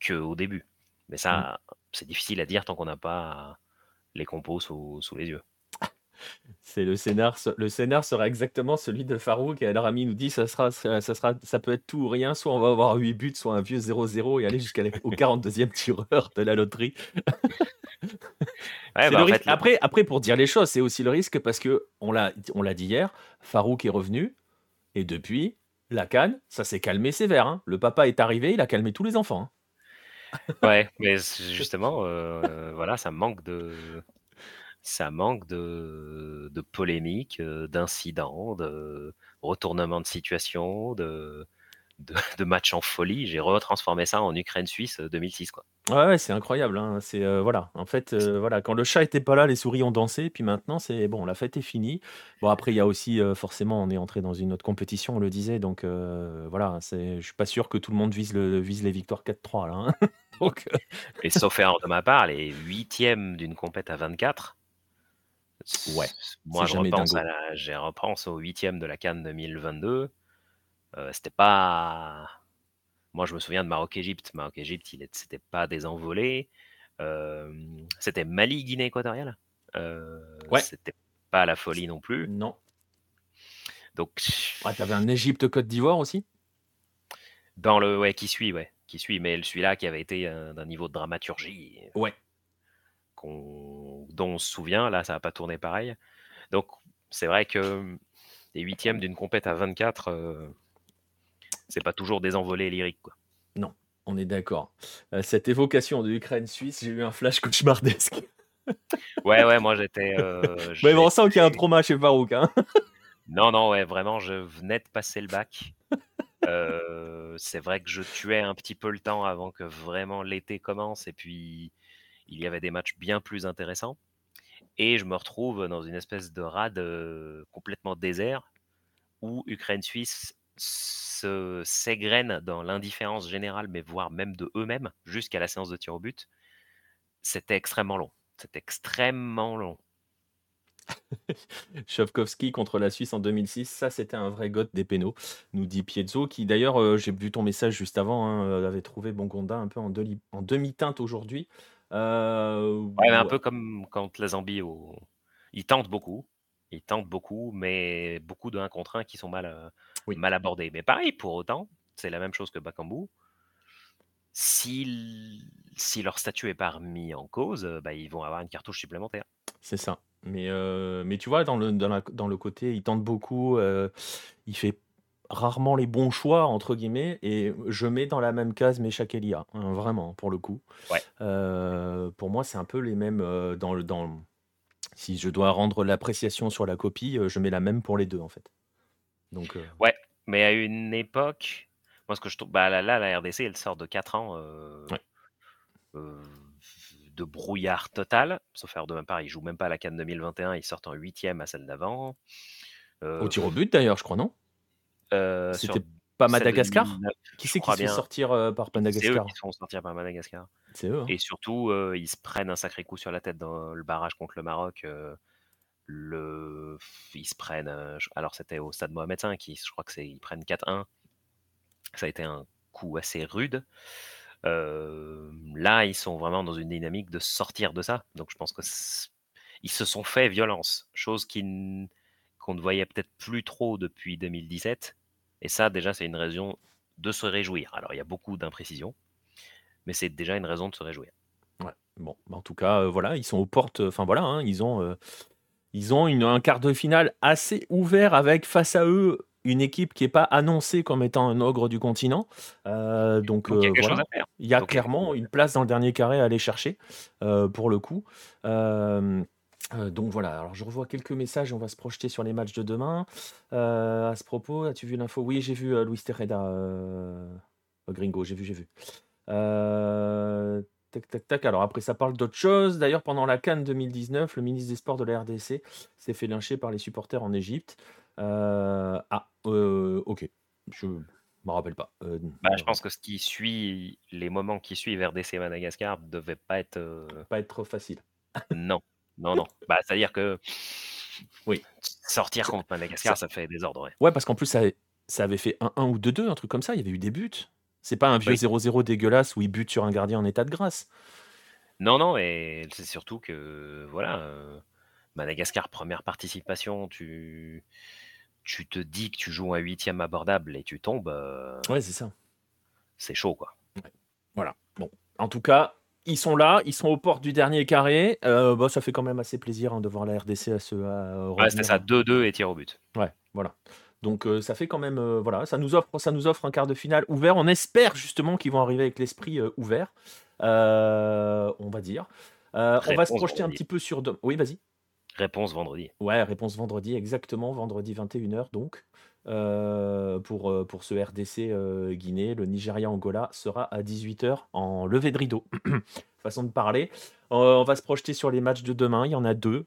que au début. Mais ça, mmh. c'est difficile à dire tant qu'on n'a pas les compos sous, les yeux. C'est le scénar. Le scénar sera exactement celui de Farouk. Et alors, Ami nous dit ça sera, ça sera, ça peut être tout ou rien. Soit on va avoir 8 buts, soit un vieux 0-0 et aller jusqu'au 42e tireur de la loterie. Bah, après, après, pour dire les choses, c'est aussi le risque parce que on l'a, on l'a dit hier. Farouk est revenu et depuis la canne, ça s'est calmé sévère. Hein. Le papa est arrivé, il a calmé tous les enfants. Hein. Ouais, mais justement, euh, voilà, ça manque de ça manque de de polémiques, euh, d'incidents, de retournements de situation, de de matchs en folie. J'ai retransformé ça en Ukraine-Suisse, 2006, euh, quoi. Ouais, c'est incroyable, hein. C'est, voilà, en fait, voilà, quand le chat était pas là, les souris ont dansé, puis maintenant c'est bon, la fête est finie. Bon après il y a aussi, forcément on est entré dans une autre compétition, on le disait, donc voilà, c'est je suis pas sûr que tout le monde vise le vise les victoires 4-3 là, hein. Donc, euh, Et sauf erreur de ma part, les huitièmes d'une compète à 24. Ouais. Moi, je repense, à la, repense au huitième de la Cannes 2022. Euh, c'était pas. Moi, je me souviens de Maroc-Égypte. Maroc-Égypte, il c'était pas des envolées. Euh, c'était Mali-Guinée équatoriale. Euh, ouais. C'était pas la folie non plus. Non. Donc. tu avais un Égypte-Côte d'Ivoire aussi? Dans le. Ouais, qui suit, ouais qui suit, mais celui-là qui avait été d'un niveau de dramaturgie. Ouais. dont on se souvient, là, ça n'a pas tourné pareil. Donc, c'est vrai que les huitièmes d'une compète à 24, euh, c'est pas toujours des envolées lyriques, quoi. Non, on est d'accord. Euh, cette évocation de l'Ukraine-Suisse, j'ai eu un flash cauchemardesque. ouais, ouais, moi j'étais. Euh, mais on sent qu'il y a un trauma chez Farouk. Hein. non, non, ouais, vraiment, je venais de passer le bac. Euh, c'est vrai que je tuais un petit peu le temps avant que vraiment l'été commence et puis il y avait des matchs bien plus intéressants et je me retrouve dans une espèce de rade, complètement désert où Ukraine-Suisse se s'égrène dans l'indifférence générale, mais voire même de eux-mêmes jusqu'à la séance de tir au but. C'était extrêmement long. C'était extrêmement long. Chovkovski contre la Suisse en 2006, ça c'était un vrai goth des pénaux, nous dit Piezzo, qui d'ailleurs, euh, j'ai vu ton message juste avant, hein, euh, avait trouvé Bongonda un peu en, demi-teinte aujourd'hui. Euh, ouais, un peu comme quand la Zambie, ils tentent beaucoup, ils tentent beaucoup, mais beaucoup de 1 contre 1 qui sont mal, mal abordés. Mais pareil, pour autant, c'est la même chose que Bakambu. Si, si leur statut est pas remis en cause, bah, ils vont avoir une cartouche supplémentaire. C'est ça. Mais, euh, mais tu vois, dans le, dans, dans le côté, il tente beaucoup, euh, il fait rarement les bons choix, entre guillemets, et je mets dans la même case mes Elia, hein, vraiment, pour le coup. Ouais. Euh, pour moi, c'est un peu les mêmes dans le. Dans, si je dois rendre l'appréciation sur la copie, je mets la même pour les deux, en fait. Donc, Ouais, mais à une époque, moi ce que je trouve, bah là, là, la RDC, elle sort de 4 ans. Ouais de brouillard total. Sauf faire de ma part, ils jouent même pas à la Cannes 2021, ils sortent en huitième à celle d'avant. au tir au but d'ailleurs, je crois, non? Euh, C'était pas Madagascar? Qui c'est qui se fait sortir euh, par Madagascar C'est eux qui se font sortir par Madagascar. C'est eux. Hein. Et surtout, euh, ils se prennent un sacré coup sur la tête dans le barrage contre le Maroc. Le... Ils se prennent. Alors, c'était au stade Mohamed V, qui, je crois que c'est ils prennent 4-1. Ça a été un coup assez rude là, ils sont vraiment dans une dynamique de sortir de ça. Donc, je pense que ils se sont fait violence, chose qu'on ne voyait peut-être plus trop depuis 2017. Et ça, déjà, c'est une raison de se réjouir. Alors, il y a beaucoup d'imprécisions, mais c'est déjà une raison de se réjouir. Bon, bah, en tout cas, voilà, ils sont aux portes, enfin voilà, hein, ils ont, ils ont une un quart de finale assez ouvert avec face à eux une équipe qui est pas annoncée comme étant un ogre du continent. donc il y a quelque chose voilà, à faire. il y a Donc clairement une place dans le dernier carré à aller chercher, pour le coup. Hem, donc voilà, alors je revois quelques messages, on va se projeter sur les matchs de demain. à ce propos, as-tu vu l'info? Oui, j'ai vu, Luis Terreda, Gringo, j'ai vu, j'ai vu. Tac, tac, tac. Alors après, ça parle d'autre chose. D'ailleurs, pendant la CAN 2019, le ministre des Sports de la RDC s'est fait lyncher par les supporters en Égypte. ah, ok. Je me rappelle pas. bah, je pense que ce qui suit, les moments qui suivent RDC Madagascar ne devaient pas être. Pas être trop facile. Non, non, non. Bah, c'est-à-dire que. Oui. Sortir contre Madagascar, ça, fait désordre. Ouais, ouais parce qu'en plus, ça, ça avait fait 1-1 ou 2-2, un truc comme ça. Il y avait eu des buts. C'est pas un vieux 0-0 dégueulasse où il bute sur un gardien en état de grâce. Non, non, et c'est surtout que, voilà, Madagascar, première participation, tu, tu te dis que tu joues un huitième abordable et tu tombes. ouais, c'est ça. C'est chaud, quoi. Voilà. Bon, en tout cas, ils sont là, ils sont aux portes du dernier carré. bah, ça fait quand même assez plaisir hein, de voir la RDC à se. ouais, c'était ça, 2-2 et tir au but. Ouais, voilà. Donc ça fait quand même, voilà, ça nous offre, ça nous offre un quart de finale ouvert. On espère justement qu'ils vont arriver avec l'esprit ouvert, on va dire. on va se projeter un petit peu sur. Oui, vas-y. Réponse vendredi. Ouais, réponse vendredi, exactement, vendredi 21h donc. pour, pour ce RDC Guinée, le Nigeria-Angola sera à 18h en levée de rideau. Façon de parler. on va se projeter sur les matchs de demain, il y en a deux.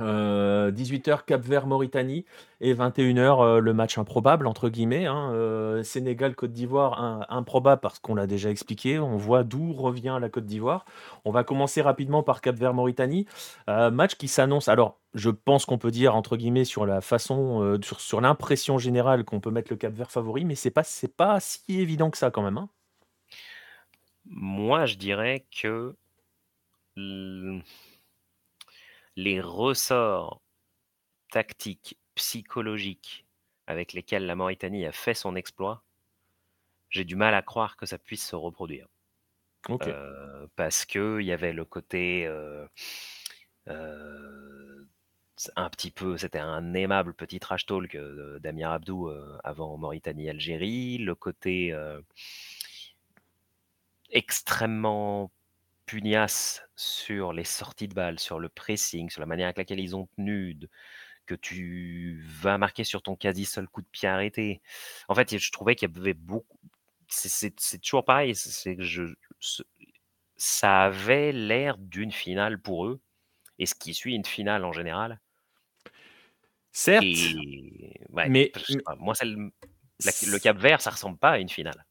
18h euh, Cap Vert Mauritanie et 21h euh, le match improbable entre guillemets hein, euh, Sénégal Côte d'Ivoire improbable parce qu'on l'a déjà expliqué on voit d'où revient la Côte d'Ivoire. On va commencer rapidement par Cap Vert Mauritanie. Match qui s'annonce alors je pense qu'on peut dire entre guillemets sur la façon sur, l'impression générale qu'on peut mettre le Cap Vert favori mais c'est pas c'est pas si évident que ça quand même hein. moi je dirais que les ressorts tactiques, psychologiques avec lesquels la Mauritanie a fait son exploit, j'ai du mal à croire que ça puisse se reproduire. Euh, parce que il y avait le côté euh, euh, un petit peu, c'était un aimable petit trash talk d'Amir Abdou avant Mauritanie-Algérie, le côté extrêmement pugnace sur les sorties de balles, sur le pressing, sur la manière avec laquelle ils ont tenu, que tu vas marquer sur ton quasi seul coup de pied arrêté. En fait, je trouvais qu'il y avait beaucoup. C'est toujours pareil. C'est que je, ça avait l'air d'une finale pour eux, et ce qui suit une finale en général. Certes, mais moi, le, le Cap Vert, ça ressemble pas à une finale.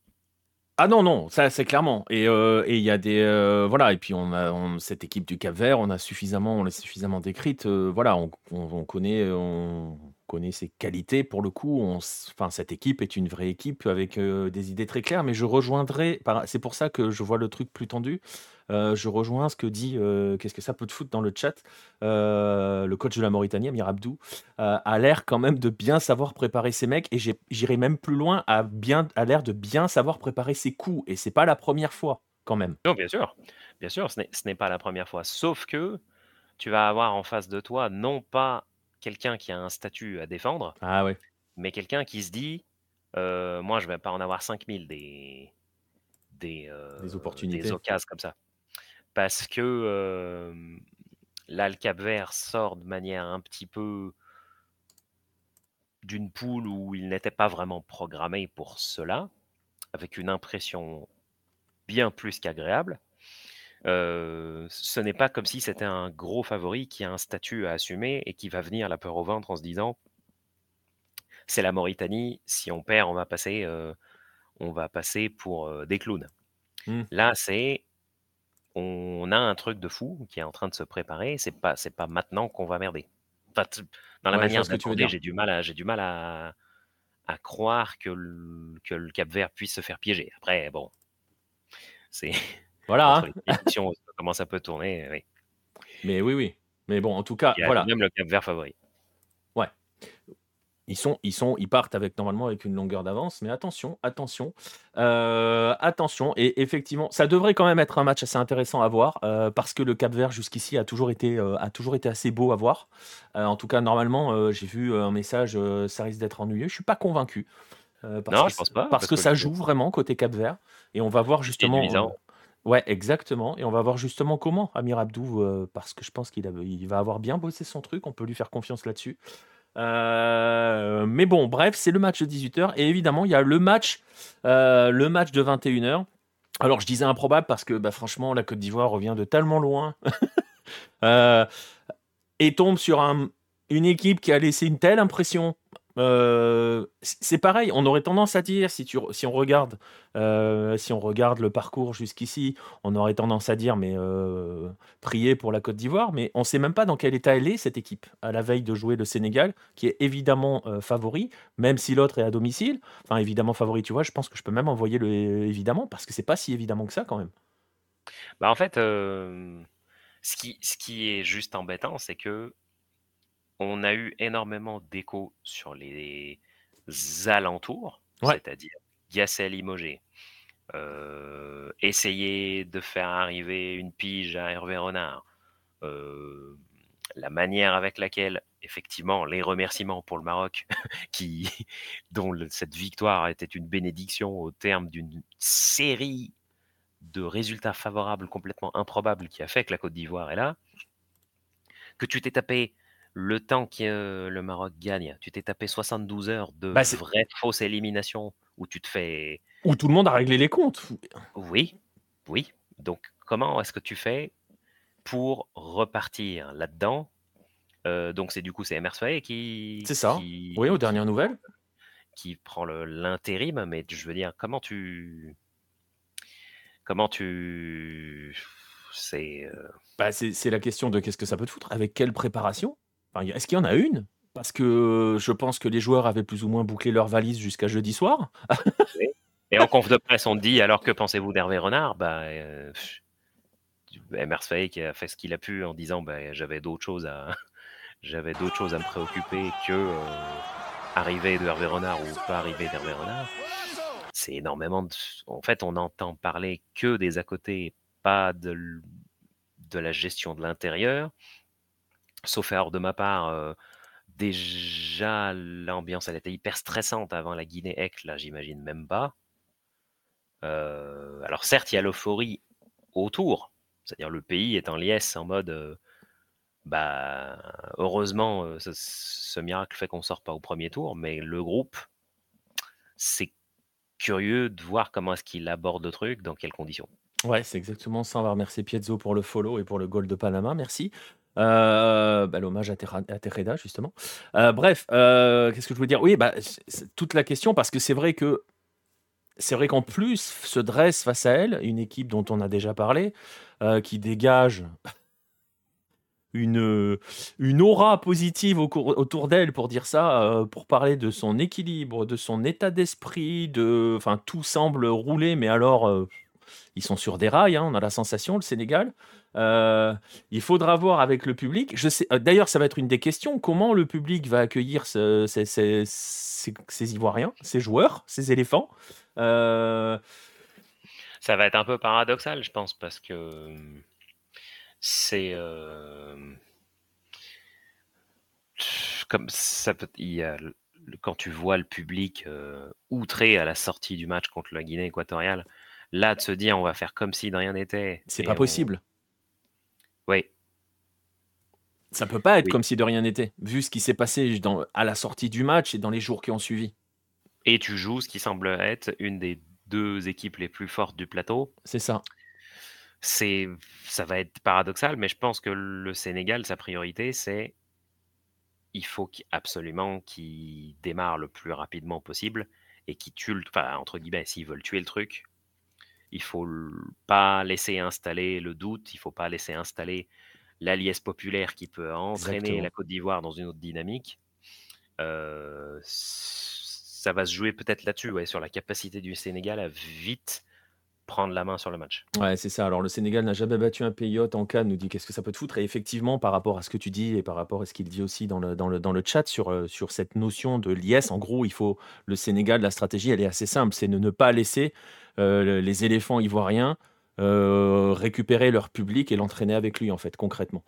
Ah non, non, ça c'est clairement. Et il y a des voilà, et puis on a cette équipe du Cap-Vert, on a suffisamment, on l'a suffisamment décrite. voilà, on, on- connaît, on connaît ses qualités pour le coup. On, enfin, cette équipe est une vraie équipe avec des idées très claires. Mais je rejoindrai, c'est pour ça que je vois le truc plus tendu. Euh, je rejoins ce que dit, euh, qu'est-ce que ça peut te foutre dans le chat, euh, le coach de la Mauritanie, Amir Abdou, a l'air quand même de bien savoir préparer ses mecs et j'irai même plus loin, a, bien, a l'air de bien savoir préparer ses coups et c'est pas la première fois quand même. Non, bien sûr, bien sûr, ce n'est pas la première fois. Sauf que tu vas avoir en face de toi non pas quelqu'un qui a un statut à défendre, ah ouais. mais quelqu'un qui se dit, moi je vais pas en avoir 5000 des des, des opportunités, des occasions comme ça parce que là, le Cap Vert sort de manière un petit peu d'une poule où il n'était pas vraiment programmé pour cela, avec une impression bien plus qu'agréable. ce n'est pas comme si c'était un gros favori qui a un statut à assumer et qui va venir la peur au ventre en se disant c'est la Mauritanie, si on perd, on va passer, on va passer pour des clowns. Mmh. Là, c'est on a un truc de fou qui est en train de se préparer. C'est pas, c'est pas maintenant qu'on va merder. dans la manière de dire, j'ai du mal à, j'ai du mal à, à croire que le, que le Cap Vert puisse se faire piéger. Après, bon, c'est voilà. Hein. comment ça peut tourner, oui. Mais oui, oui. Mais bon, en tout cas, voilà. Même le Cap Vert favori. Ils sont, ils sont, ils partent avec normalement avec une longueur d'avance, mais attention, attention, euh, attention. Et effectivement, ça devrait quand même être un match assez intéressant à voir euh, parce que le Cap Vert jusqu'ici a toujours été, euh, a toujours été assez beau à voir. en tout cas, normalement, j'ai vu un message, ça risque d'être ennuyeux. Je suis pas convaincu. parce non, que, je pense pas. Parce, que, ça joue vraiment côté Cap Vert et on va voir justement. Ouais, exactement. Et on va voir justement comment Amir Abdou, parce que je pense qu'il il va avoir bien bossé son truc. On peut lui faire confiance là-dessus. Euh, mais bon, bref, c'est le match de 18h. Et évidemment, il y a le match, euh, le match de 21h. Alors, je disais improbable parce que, bah, franchement, la Côte d'Ivoire revient de tellement loin. Euh, et tombe sur un, une équipe qui a laissé une telle impression euh, c'est pareil, on aurait tendance à dire, si, on regarde, euh, si on regarde le parcours jusqu'ici, on aurait tendance à dire, mais euh, prier pour la Côte d'Ivoire, mais on ne sait même pas dans quel état elle est, cette équipe, à la veille de jouer le Sénégal, qui est évidemment favori, même si l'autre est à domicile. Enfin, évidemment favori, tu vois, je pense que je peux même envoyer le évidemment, parce que c'est pas si évidemment que ça quand même. Bah en fait, ce qui est juste embêtant, c'est que on a eu énormément d'échos sur les alentours, c'est-à-dire Gassel Limogé, euh, essayer de faire arriver une pige à Hervé Renard, euh, la manière avec laquelle, effectivement, les remerciements pour le Maroc, qui, dont cette victoire était une bénédiction au terme d'une série de résultats favorables complètement improbables qui a fait que la Côte d'Ivoire est là, que tu t'es tapé le temps que le Maroc gagne, tu t'es tapé 72 heures de bah, vraie fausse élimination où tu te fais. Où tout le monde a réglé les comptes. Oui, oui. Donc, comment est-ce que tu fais pour repartir là-dedans? Euh, Donc, c'est du coup, c'est Emerson qui. C'est ça. oui, aux dernières nouvelles. Qui prend l'intérim, mais je veux dire, comment tu. Comment tu. C'est. Euh bah, c'est la question de qu'est-ce que ça peut te foutre? Avec quelle préparation? Est-ce qu'il y en a une? Parce que je pense que les joueurs avaient plus ou moins bouclé leur valise jusqu'à jeudi soir. Et en conf de presse, on dit alors que pensez-vous d'Hervé Renard? Bah, euh, qui a fait ce qu'il a pu en disant bah, j'avais d'autres choses à me préoccuper que euh, arriver de Hervé Renard ou pas arriver d'Hervé Renard. C'est énormément. En fait, on n'entend parler que des à côté, pas de la gestion de l'intérieur sauf erreur de ma part, déjà l'ambiance elle était hyper stressante avant la Guinée-Ec, là j'imagine même pas. alors certes, il y a l'euphorie autour, c'est-à-dire le pays est en liesse en mode bah heureusement ce, miracle fait qu'on sort pas au premier tour, mais le groupe c'est curieux de voir comment est-ce qu'il aborde le truc, dans quelles conditions. Ouais, c'est exactement ça. On va remercier Piezzo pour le follow et pour le goal de Panama. Merci. Euh, bah, l'hommage à, Terreda, justement. Euh, bref, euh, qu'est-ce que je veux dire? Oui, bah, toute la question, parce que c'est vrai que c'est vrai qu'en plus se dresse face à elle une équipe dont on a déjà parlé, qui dégage une, une aura positive autour d'elle, pour dire ça, pour parler de son équilibre, de son état d'esprit, de, enfin, tout semble rouler, mais alors, ils sont sur des rails, hein, on a la sensation, le Sénégal. Euh, il faudra voir avec le public. Je sais, euh, d'ailleurs, ça va être une des questions. Comment le public va accueillir ces, Ivoiriens, ces joueurs, ces éléphants euh, Ça va être un peu paradoxal, je pense, parce que c'est comme ça peut, quand tu vois le public outré à la sortie du match contre la Guinée équatoriale, là de se dire on va faire comme si de rien n'était. C'est pas possible. Oui. Ça peut pas être comme si de rien n'était, vu ce qui s'est passé dans, à la sortie du match et dans les jours qui ont suivi. Et tu joues ce qui semble être une des deux équipes les plus fortes du plateau. C'est ça. C'est, ça va être paradoxal, mais je pense que le Sénégal, sa priorité, c'est il faut absolument qu'il démarre le plus rapidement possible et qu'il tue, enfin, entre guillemets, s'ils veulent tuer le truc, il faut pas laisser installer le doute, il faut pas laisser installer la liesse populaire qui peut entraîner la Côte d'Ivoire dans une autre dynamique. ça va se jouer peut-être là-dessus, ouais, sur la capacité du Sénégal à vite prendre la main sur le match. Ouais, c'est ça. Alors, le Sénégal n'a jamais battu un pays hôte en Cannes, nous dit qu'est-ce que ça peut te foutre. Et effectivement, par rapport à ce que tu dis et par rapport à ce qu'il dit aussi dans le, dans le, dans le chat sur, euh, sur cette notion de liesse, en gros, il faut le Sénégal, la stratégie, elle est assez simple c'est de ne pas laisser euh, les éléphants ivoiriens euh, récupérer leur public et l'entraîner avec lui, en fait, concrètement.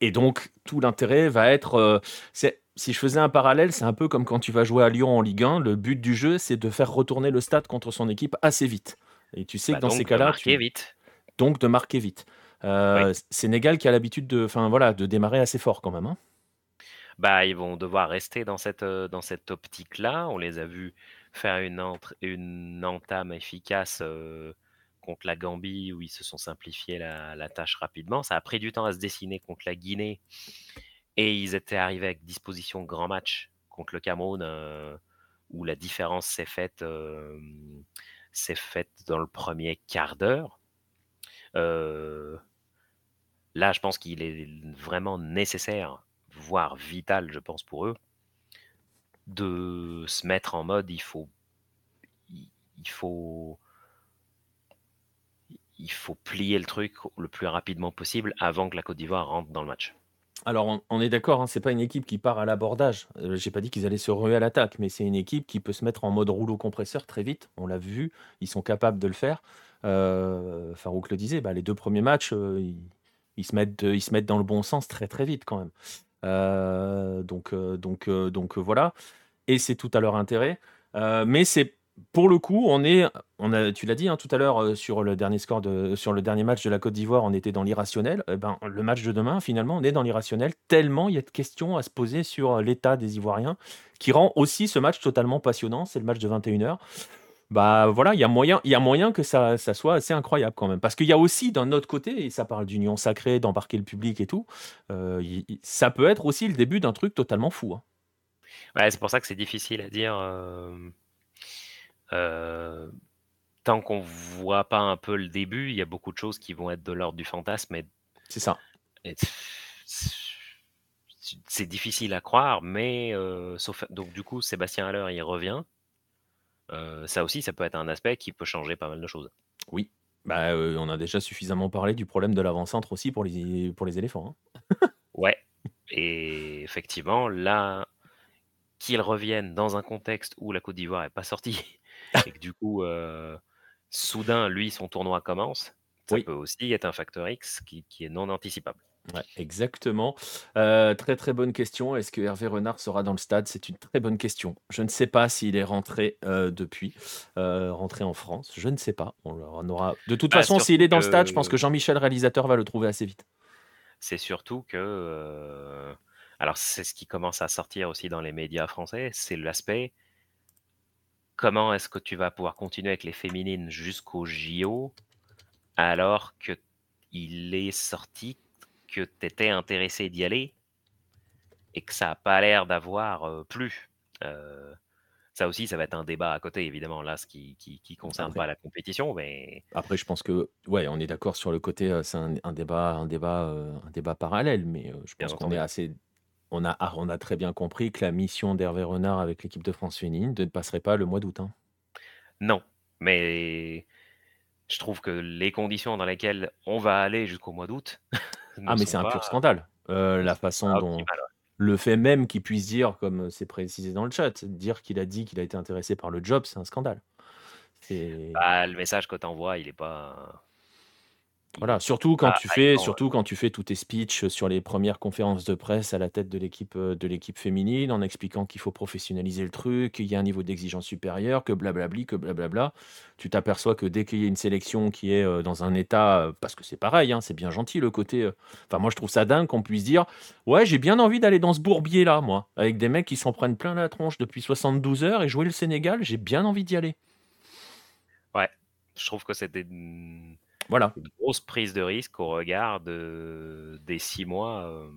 et donc, tout l'intérêt va être. c'est si je faisais un parallèle, c'est un peu comme quand tu vas jouer à Lyon en Ligue 1. Le but du jeu, c'est de faire retourner le stade contre son équipe assez vite. Et tu sais que bah, dans ces cas-là, tu vite. Donc de marquer vite. Euh, Sénégal qui a l'habitude de, enfin voilà, de démarrer assez fort quand même. Hein. Bah, ils vont devoir rester dans cette, euh, dans cette optique-là. On les a vus faire une, une entame efficace euh, contre la Gambie où ils se sont simplifiés la, la, tâche rapidement. Ça a pris du temps à se dessiner contre la Guinée et ils étaient arrivés avec disposition grand match contre le Cameroun, euh, où la différence s'est faite, euh, faite dans le premier quart d'heure. Euh, là, je pense qu'il est vraiment nécessaire, voire vital, je pense pour eux, de se mettre en mode il faut, plier le truc le plus rapidement possible avant que la Côte d'Ivoire rentre dans le match. Alors, on, est d'accord, hein, c'est pas une équipe qui part à l'abordage. Euh, j'ai pas dit qu'ils allaient se ruer à l'attaque, mais c'est une équipe qui peut se mettre en mode rouleau compresseur très vite. On l'a vu, ils sont capables de le faire. Euh, Farouk le disait, bah, les deux premiers matchs, euh, ils, se mettent, ils se mettent dans le bon sens très très vite quand même. donc, donc, donc voilà. Et c'est tout à leur intérêt. mais c'est pour le coup, on est, tu l'as dit hein, tout à l'heure euh, sur le dernier score sur le dernier match de la Côte d'Ivoire, on était dans l'irrationnel. Eh ben, le match de demain, finalement, on est dans l'irrationnel tellement il y a de questions à se poser sur euh, l'état des Ivoiriens, qui rend aussi ce match totalement passionnant. C'est le match de 21h. Bah voilà, il y a moyen, il y a moyen que ça, soit assez incroyable quand même, parce qu'il y a aussi d'un autre côté, et ça parle d'union sacrée, d'embarquer le public et tout, euh, ça peut être aussi le début d'un truc totalement fou. Hein. Ouais, c'est pour ça que c'est difficile à dire. Tant qu'on voit pas un peu le début, il y a beaucoup de choses qui vont être de l'ordre du fantasme. C'est ça. c'est difficile à croire, mais euh, sauf donc du coup Sébastien Haller il revient. Euh, ça aussi, ça peut être un aspect qui peut changer pas mal de choses. Oui, bah, on a déjà suffisamment parlé du problème de l'avant-centre aussi pour les, pour les éléphants. Hein. ouais, et effectivement, là, qu'ils reviennent dans un contexte où la Côte d'Ivoire n'est pas sortie et que du coup, euh, soudain, lui, son tournoi commence, ça peut aussi être un facteur X qui, est non anticipable. Ouais, exactement. Euh, très très bonne question. Est-ce que Hervé Renard sera dans le stade? C'est une très bonne question. Je ne sais pas s'il est rentré euh, depuis, rentré en France. Je ne sais pas. On, aura. De toute bah, façon, s'il est dans le stade, je pense que Jean-Michel réalisateur va le trouver assez vite. C'est surtout que, alors c'est ce qui commence à sortir aussi dans les médias français, c'est l'aspect comment est-ce que tu vas pouvoir continuer avec les féminines jusqu'au JO alors que il est sorti que tu étais intéressé d'y aller et que ça n'a pas l'air d'avoir euh, plu. Euh, ça aussi, ça va être un débat à côté, évidemment, là, ce qui ne concerne pas la compétition. Mais... Après, je pense que, ouais, on est d'accord sur le côté, euh, c'est un, débat, un, débat, un débat parallèle, mais je pense qu'on est assez on a, ah, on a très bien compris que la mission d'Hervé Renard avec l'équipe de France féminine ne passerait pas le mois d'août. Hein. Non, mais je trouve que les conditions dans lesquelles on va aller jusqu'au mois d'août. ah, mais c'est un pur scandale. Euh, la façon dont. Le fait même qu'il puisse dire, comme c'est précisé dans le chat, dire qu'il a dit qu'il a été intéressé par le job, c'est un scandale. Bah, le message que tu envoies, il n'est pas. Voilà, surtout quand ah, tu fais, surtout quand tu fais tous tes speeches sur les premières conférences de presse à la tête de l'équipe euh, de l'équipe féminine, en expliquant qu'il faut professionnaliser le truc, qu'il y a un niveau d'exigence supérieur, que blablabli, que blablabla. Tu t'aperçois que dès qu'il y a une sélection qui est euh, dans un état, euh, parce que c'est pareil, hein, c'est bien gentil le côté. Enfin, moi je trouve ça dingue qu'on puisse dire, ouais, j'ai bien envie d'aller dans ce bourbier là, moi, avec des mecs qui s'en prennent plein la tronche depuis 72 heures et jouer le Sénégal, j'ai bien envie d'y aller. Ouais, je trouve que c'était voilà. Une grosse prise de risque au regard de, des six mois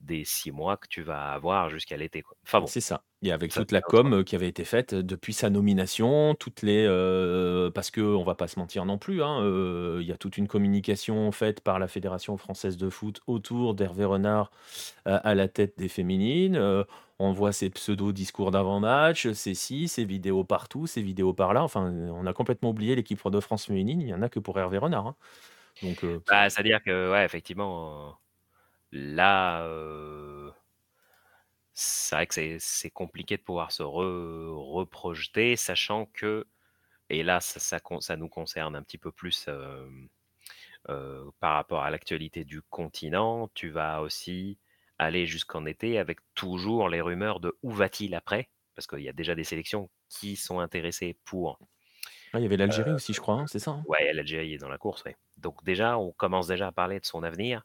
des six mois que tu vas avoir jusqu'à l'été. Enfin bon. C'est ça. Et avec toute la com qui avait été faite depuis sa nomination, toutes les euh, parce que on va pas se mentir non plus, hein, euh, il y a toute une communication faite par la Fédération française de foot autour d'Hervé Renard à la tête des féminines. On voit ses pseudo discours d'avant-match, ses si, ses vidéos partout, ses vidéos par là. Enfin, on a complètement oublié l'équipe de France féminine. Il y en a que pour Hervé Renard. Hein. Donc, bah, c'est-à-dire que ouais, effectivement, là c'est vrai que c'est compliqué de pouvoir se reprojeter, sachant que, et là, ça, nous concerne un petit peu plus euh, euh, par rapport à l'actualité du continent, tu vas aussi aller jusqu'en été avec toujours les rumeurs de où va-t-il après, parce qu'il y a déjà des sélections qui sont intéressées pour. Ah, il y avait l'Algérie euh, aussi, je crois, hein, c'est ça hein? Ouais, l'Algérie est dans la course, Donc déjà, on commence déjà à parler de son avenir.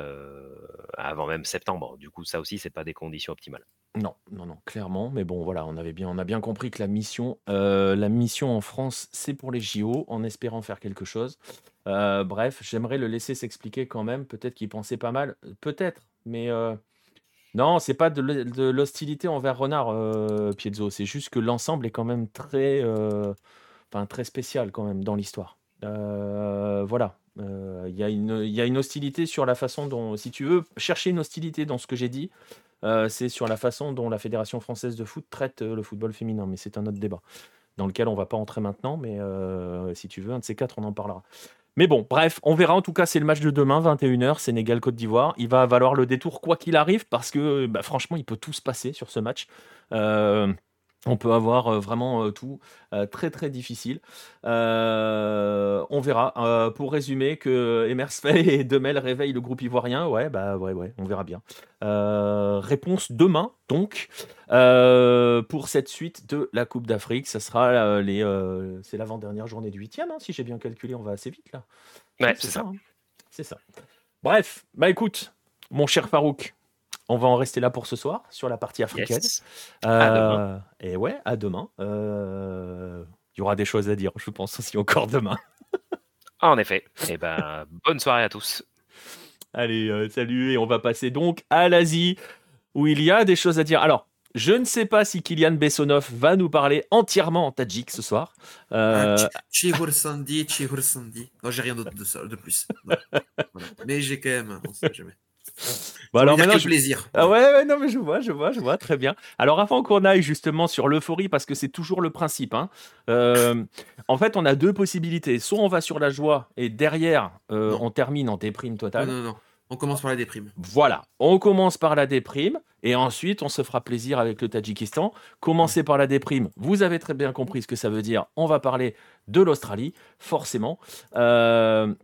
Euh, avant même septembre. Du coup, ça aussi, c'est pas des conditions optimales. Non, non, non, clairement. Mais bon, voilà, on avait bien, on a bien compris que la mission, euh, la mission en France, c'est pour les JO, en espérant faire quelque chose. Euh, bref, j'aimerais le laisser s'expliquer quand même. Peut-être qu'il pensait pas mal, peut-être, mais non, c'est pas de l'hostilité envers Renard, Piezzo. C'est juste que l'ensemble est quand même très, enfin très spécial quand même dans l'histoire. voilà. Euh, il y, a une hostilité sur la façon dont, si tu veux chercher une hostilité dans ce que j'ai dit, euh, c'est sur la façon dont la Fédération française de foot traite euh, le football féminin. Mais c'est un autre débat dans lequel on va pas entrer maintenant. Mais si tu veux, un de ces quatre, on en parlera. Mais bon, bref, on verra. En tout cas, c'est le match de demain, 21h, Sénégal-Côte d'Ivoire. Il va valoir le détour quoi qu'il arrive, parce que bah, franchement, il peut tout se passer sur ce match. On peut avoir vraiment tout très très difficile. on verra. pour résumer, que Emersfey et Demel réveillent le groupe ivoirien. Ouais, bah ouais, ouais, on verra bien. réponse demain, donc, pour cette suite de la Coupe d'Afrique. Ça sera les, c'est l'avant-dernière journée du huitième, hein, si j'ai bien calculé. On va assez vite là. Ouais, c'est ça. Hein. c'est ça. Bref, bah écoute, mon cher Farouk, on va en rester là pour ce soir sur la partie africaine. Euh, et ouais, à demain. Euh, il y aura des choses à dire, je pense aussi encore demain. en effet. Et eh ben, bonne soirée à tous. Allez, euh, salut et on va passer donc à l'Asie où il y a des choses à dire. Alors, je ne sais pas si Kylian Bessonov va nous parler entièrement en tadjik ce soir. Euh... Sandi, Sandi. Non, j'ai rien d'autre de, de, plus. Mais j'ai quand même, on sait jamais. Bon, alors maintenant, je... plaisir. Ah ouais, non, mais je vois, je vois, je vois, très bien. Alors, avant qu'on aille justement sur l'euphorie, parce que c'est toujours le principe, hein, euh, en fait, on a deux possibilités. Soit on va sur la joie et derrière, euh, on termine en déprime totale. Non, non, non. On commence par la déprime. Voilà, on commence par la déprime et ensuite on se fera plaisir avec le Tadjikistan. Commencer par la déprime, vous avez très bien compris ce que ça veut dire. On va parler de l'Australie, forcément. Euh,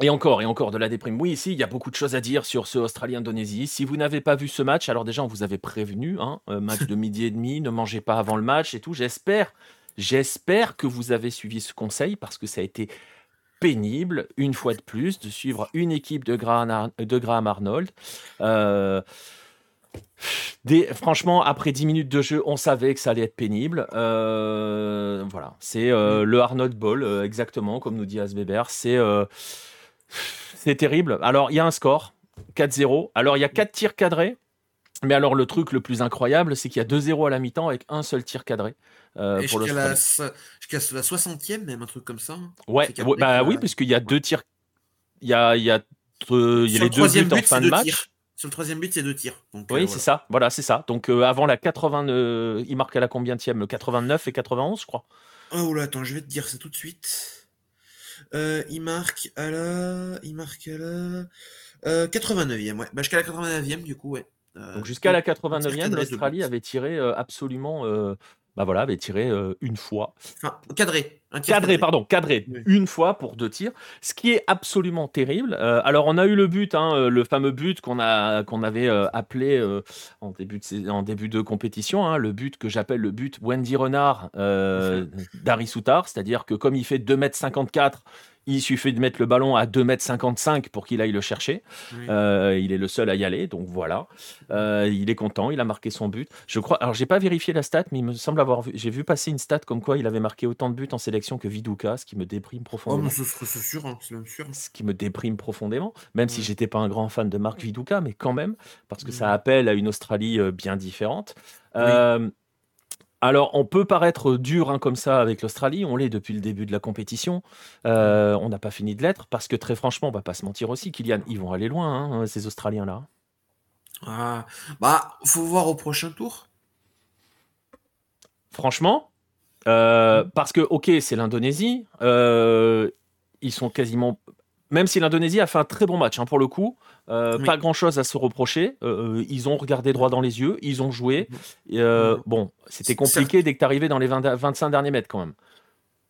et encore, et encore de la déprime. Oui, ici, il y a beaucoup de choses à dire sur ce Australie-Indonésie. Si vous n'avez pas vu ce match, alors déjà, on vous avait prévenu, hein, match de midi et demi, ne mangez pas avant le match et tout. J'espère, j'espère que vous avez suivi ce conseil parce que ça a été pénible, une fois de plus, de suivre une équipe de Graham, de Graham Arnold. Euh, franchement, après 10 minutes de jeu, on savait que ça allait être pénible. Euh, voilà, c'est euh, le Arnold Ball, exactement, comme nous dit Asbeber. C'est c'est terrible. Alors, il y a un score, 4-0. Alors, il y a 4 tirs cadrés. Mais alors, le truc le plus incroyable, c'est qu'il y a 2-0 à la mi-temps avec un seul tir cadré. Euh, pour jusqu'à la, la 60e, même un truc comme ça. Hein. Ouais, bah, oui, puisqu'il y a deux tirs. Il y a, il y a, euh, il y a les deux buts en fin de match. Sur le troisième but, il y a deux tirs. oui, euh, c'est ça. Voilà, c'est ça. Donc, avant la 80, il marque à la combien Le 89 et 91, je crois. Oh là, attends, je vais te dire ça tout de suite. Euh, il marque à la. Il marque à la. 89e, ouais. Bah, jusqu'à la 89e, du coup, ouais. Euh, Donc jusqu'à la 89e, l'Australie avait tiré euh, absolument bah voilà, avait tiré une fois. Enfin, cadré. cadré, pardon, cadré une fois pour deux tirs, ce qui est absolument terrible. alors on a eu le but, hein, le fameux but qu'on avait appelé en début de en début de compétition, hein, le but que j'appelle le but Wendy Renard d'Harry Soutar, c'est-à-dire que comme il fait 2 m 54 Il suffit de mettre le ballon à 2,55 m pour qu'il aille le chercher. Euh, il est le seul à y aller, donc voilà. Euh, il est content, il a marqué son but. Je crois. Alors, j'ai pas vérifié la stat, mais il me semble avoir vu. J'ai vu passer une stat comme quoi il avait marqué autant de buts en sélection que Viduka, ce qui me déprime profondément. Oh, c'est sûr, hein, c'est sûr. Ce qui me déprime profondément, même si j'étais pas un grand fan de Marc Viduka, mais quand même, parce que ça appelle à une Australie euh, bien différente. Alors, on peut paraître dur hein, comme ça avec l'Australie, on l'est depuis le début de la compétition. Euh, on n'a pas fini de l'être parce que très franchement, on va pas se mentir aussi, Kylian, ils vont aller loin, hein, ces Australiens-là. Ah, bah, faut voir au prochain tour. Franchement, euh, parce que ok, c'est l'Indonésie, euh, ils sont quasiment même si l'Indonésie a fait un très bon match hein, pour le coup, euh, pas grand chose à se reprocher. Euh, euh, ils ont regardé droit dans les yeux, ils ont joué. bon, c'était compliqué dès que tu arrivais dans les 25 derniers mètres quand même.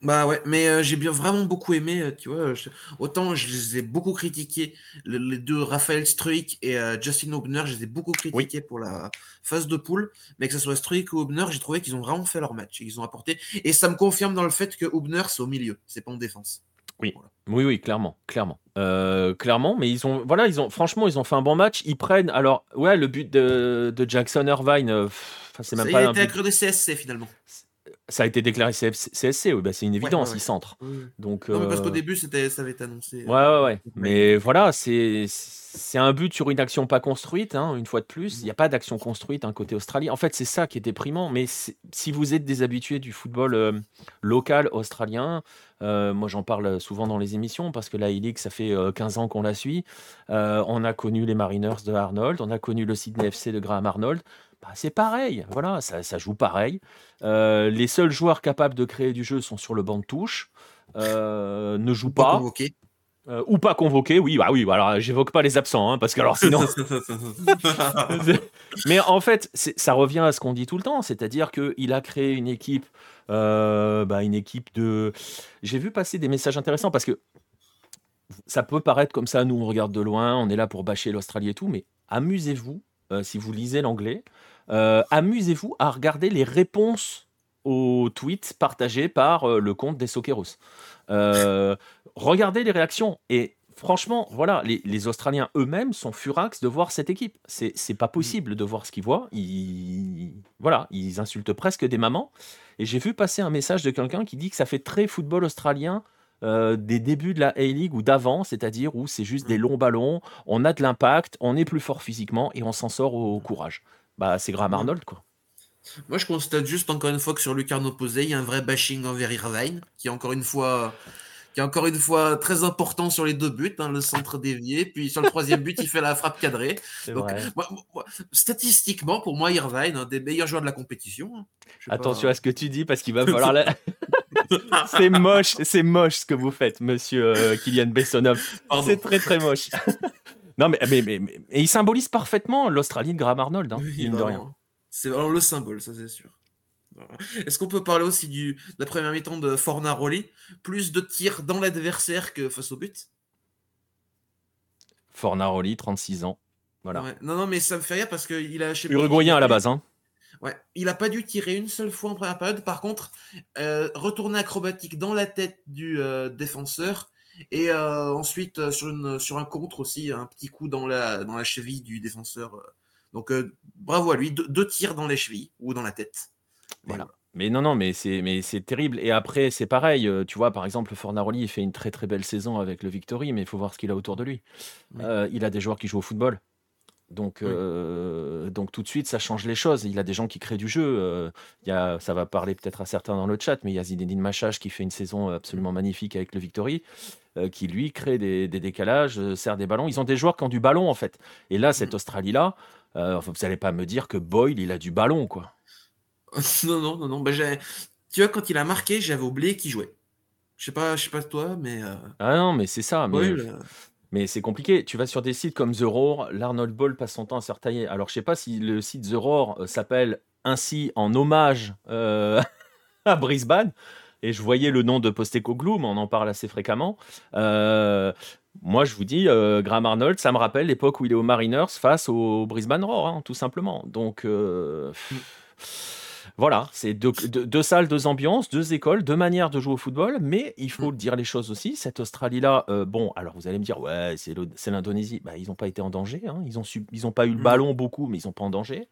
Bah ouais, mais j'ai bien vraiment beaucoup aimé, tu vois. autant je les ai beaucoup critiqués, les deux Raphaël Struik et Justin Hubner, je les ai beaucoup critiqués pour la phase de poule, mais que ce soit Struik ou Hubner, j'ai trouvé qu'ils ont vraiment fait leur match, ils ont apporté. Et ça me confirme dans le fait que Hubner, c'est au milieu, c'est pas en défense. Oui. Oui, oui, clairement, clairement, euh, clairement. Mais ils ont, voilà, ils ont, franchement, ils ont fait un bon match. Ils prennent, alors, ouais, le but de, Jackson Irvine, euh, c'est même ça pas. Ça a été accru des CSC finalement. Ça a été déclaré CSC, oui, bah, c'est une évidence, ils centrent. Donc, non, parce qu'au euh, début, c'était, ça avait été annoncé. Ouais, ouais, ouais. Mais voilà, c'est c'est un but sur une action pas construite, hein, une fois de plus. Il n'y a pas d'action construite un côté australien. En fait, c'est ça qui est déprimant. Mais si vous êtes des habitués du football euh, local australien, euh, moi j'en parle souvent dans les émissions parce que la E-League, ça fait 15 euh, ans qu'on la suit. on a connu les Mariners de Arnold, on a connu le Sydney FC de Graham Arnold. Bah, c'est pareil, voilà, ça, joue pareil. les seuls joueurs capables de créer du jeu sont sur le banc de touche. ne jouent pas. Euh, ou pas convoqué, oui, bah oui, bah alors j'évoque pas les absents, hein, parce que alors sinon. Mais en fait, ça revient à ce qu'on dit tout le temps, c'est-à-dire qu'il a créé une équipe, euh, bah, une équipe de. J'ai vu passer des messages intéressants parce que ça peut paraître comme ça, nous on regarde de loin, on est là pour bâcher l'Australie et tout, mais amusez-vous, euh, si vous lisez l'anglais, amusez-vous à regarder les réponses aux tweets partagés par le compte des Soqueros. Euh, regardez les réactions. Et franchement, voilà, les, Australiens eux-mêmes sont furax de voir cette équipe. C'est, c'est pas possible de voir ce qu'ils voient. Ils, voilà, ils insultent presque des mamans. Et j'ai vu passer un message de quelqu'un qui dit que ça fait très football australien euh, des débuts de la A-League ou d'avant, c'est-à-dire où c'est juste des longs ballons, on a de l'impact, on est plus fort physiquement et on s'en sort au, courage. Bah, c'est Graham Arnold, quoi. Moi, je constate juste encore une fois que sur Lucarno Posé, il y a un vrai bashing envers Irvine, qui encore une fois, qui est encore une fois très important sur les deux buts, hein, le centre dévié, puis sur le troisième but, il fait la frappe cadrée. Donc, statistiquement, pour moi, Irvine, un des meilleurs joueurs de la compétition. Hein. Attention à ce que tu dis, parce qu'il va falloir. c'est moche, c'est moche ce que vous faites, monsieur euh, Kylian Bessonov. C'est très très moche. non, mais, mais, mais, il symbolise parfaitement l'Australie de Graham Arnold, hein, de rien. C'est vraiment le symbole, ça c'est sûr. Est-ce qu'on peut parler aussi du, de la première mi-temps de Fornaroli? Plus de tirs dans l'adversaire que face au but? Fornaroli, 36 ans. Voilà. Non, non, mais ça me fait rire parce qu'il a. Uruguayen à la base, hein. Ouais, il n'a pas dû tirer une seule fois en première période. Par contre, euh, retourner acrobatique dans la tête du euh, défenseur et euh, ensuite sur, une, sur un contre aussi, un petit coup dans la, dans la cheville du défenseur donc bravo à lui, deux, tirs dans les chevilles ou dans la tête. Voilà. Mais non, non, mais c'est, mais c'est terrible. Et après, c'est pareil. Euh, tu vois, par exemple, Fornaroli, il fait une très très belle saison avec le Victory, mais il faut voir ce qu'il a autour de lui. Euh, il a des joueurs qui jouent au football. Donc, donc tout de suite, ça change les choses. Il a des gens qui créent du jeu. il y a, ça va parler peut-être à certains dans le chat, mais il y a Zinedine Machage qui fait une saison absolument magnifique avec le Victory, qui lui crée des, des décalages, sert des ballons. Ils ont des joueurs qui ont du ballon en fait. Et là, cette Australie-là, euh, vous n'allez pas me dire que Boyle, il a du ballon, quoi. non, non, non, non. Bah, tu vois, quand il a marqué, j'avais oublié qu'il jouait. Je sais pas, je sais pas toi, mais. Euh, ah non, mais c'est ça. Mais, euh, mais c'est compliqué. Tu vas sur des sites comme The Roar, l'Arnold Ball passe son temps à se retailler. Alors, je sais pas si le site The Roar s'appelle ainsi en hommage à Brisbane. Et je voyais le nom de Postecoglou, mais on en parle assez fréquemment. Euh, moi, je vous dis, euh, Graham Arnold, ça me rappelle l'époque où il est aux Mariners face au Brisbane Roar, hein, tout simplement. Donc, euh, voilà, c'est deux, deux, salles, deux ambiances, deux écoles, deux manières de jouer au football, mais il faut mm. dire les choses aussi. Cette Australie-là, euh, bon, alors vous allez me dire, ouais, c'est l'Indonésie. Bah, ils n'ont pas été en danger. Hein. Ils n'ont ils ont pas eu le mm. ballon beaucoup, mais ils n'ont pas en danger.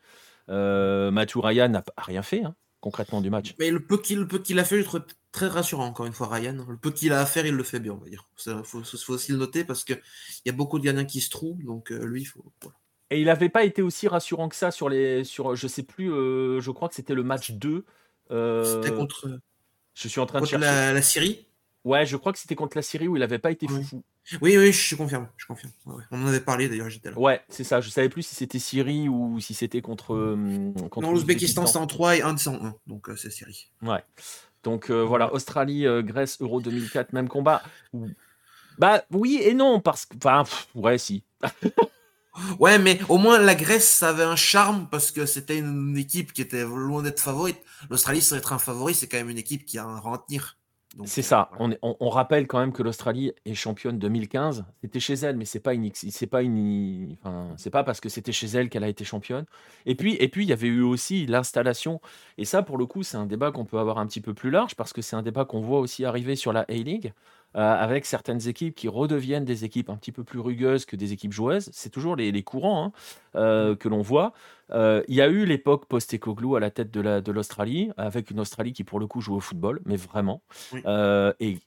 Euh, Mathieu Ryan n'a rien fait, hein, concrètement, du match. Mais le peu qu'il a fait, je trouve très rassurant, encore une fois, Ryan. Le peu qu'il a à faire, il le fait bien, on va dire. Il faut, aussi le noter parce qu'il y a beaucoup de gagnants qui se trouvent, donc euh, lui, il faut. Et il n'avait pas été aussi rassurant que ça sur les. Sur, je sais plus, euh, je crois que c'était le match 2. Euh, c'était contre. Je suis en train de chercher. La, la, Syrie Ouais, je crois que c'était contre la Syrie où il n'avait pas été oui. fou. Oui, oui, je confirme. Je confirme. On en avait parlé d'ailleurs, j'étais là. Ouais, c'est ça. Je savais plus si c'était Syrie ou si c'était contre, euh, contre. Non, l'Ouzbékistan, c'est en 3 et 1 de 101. Donc c'est Syrie. Ouais. Donc voilà, Australie, Grèce, Euro 2004, même combat. Bah oui et non, parce que. Enfin, ouais, si. Ouais, mais au moins la Grèce, ça avait un charme parce que c'était une équipe qui était loin d'être favorite. L'Australie, sans être un favori, c'est quand même une équipe qui a un rang à tenir. C'est ça. On, on, rappelle quand même que l'Australie est championne 2015. C'était chez elle, mais c'est pas une, c'est pas une, enfin, c'est pas parce que c'était chez elle qu'elle a été championne. Et puis, et puis, il y avait eu aussi l'installation. Et ça, pour le coup, c'est un débat qu'on peut avoir un petit peu plus large parce que c'est un débat qu'on voit aussi arriver sur la A-League. Euh, avec certaines équipes qui redeviennent des équipes un petit peu plus rugueuses que des équipes joueuses. C'est toujours les, courants hein, euh, que l'on voit. Euh, il y a eu l'époque post-Ecoglou à la tête de l'Australie, avec une Australie qui pour le coup joue au football, mais vraiment. et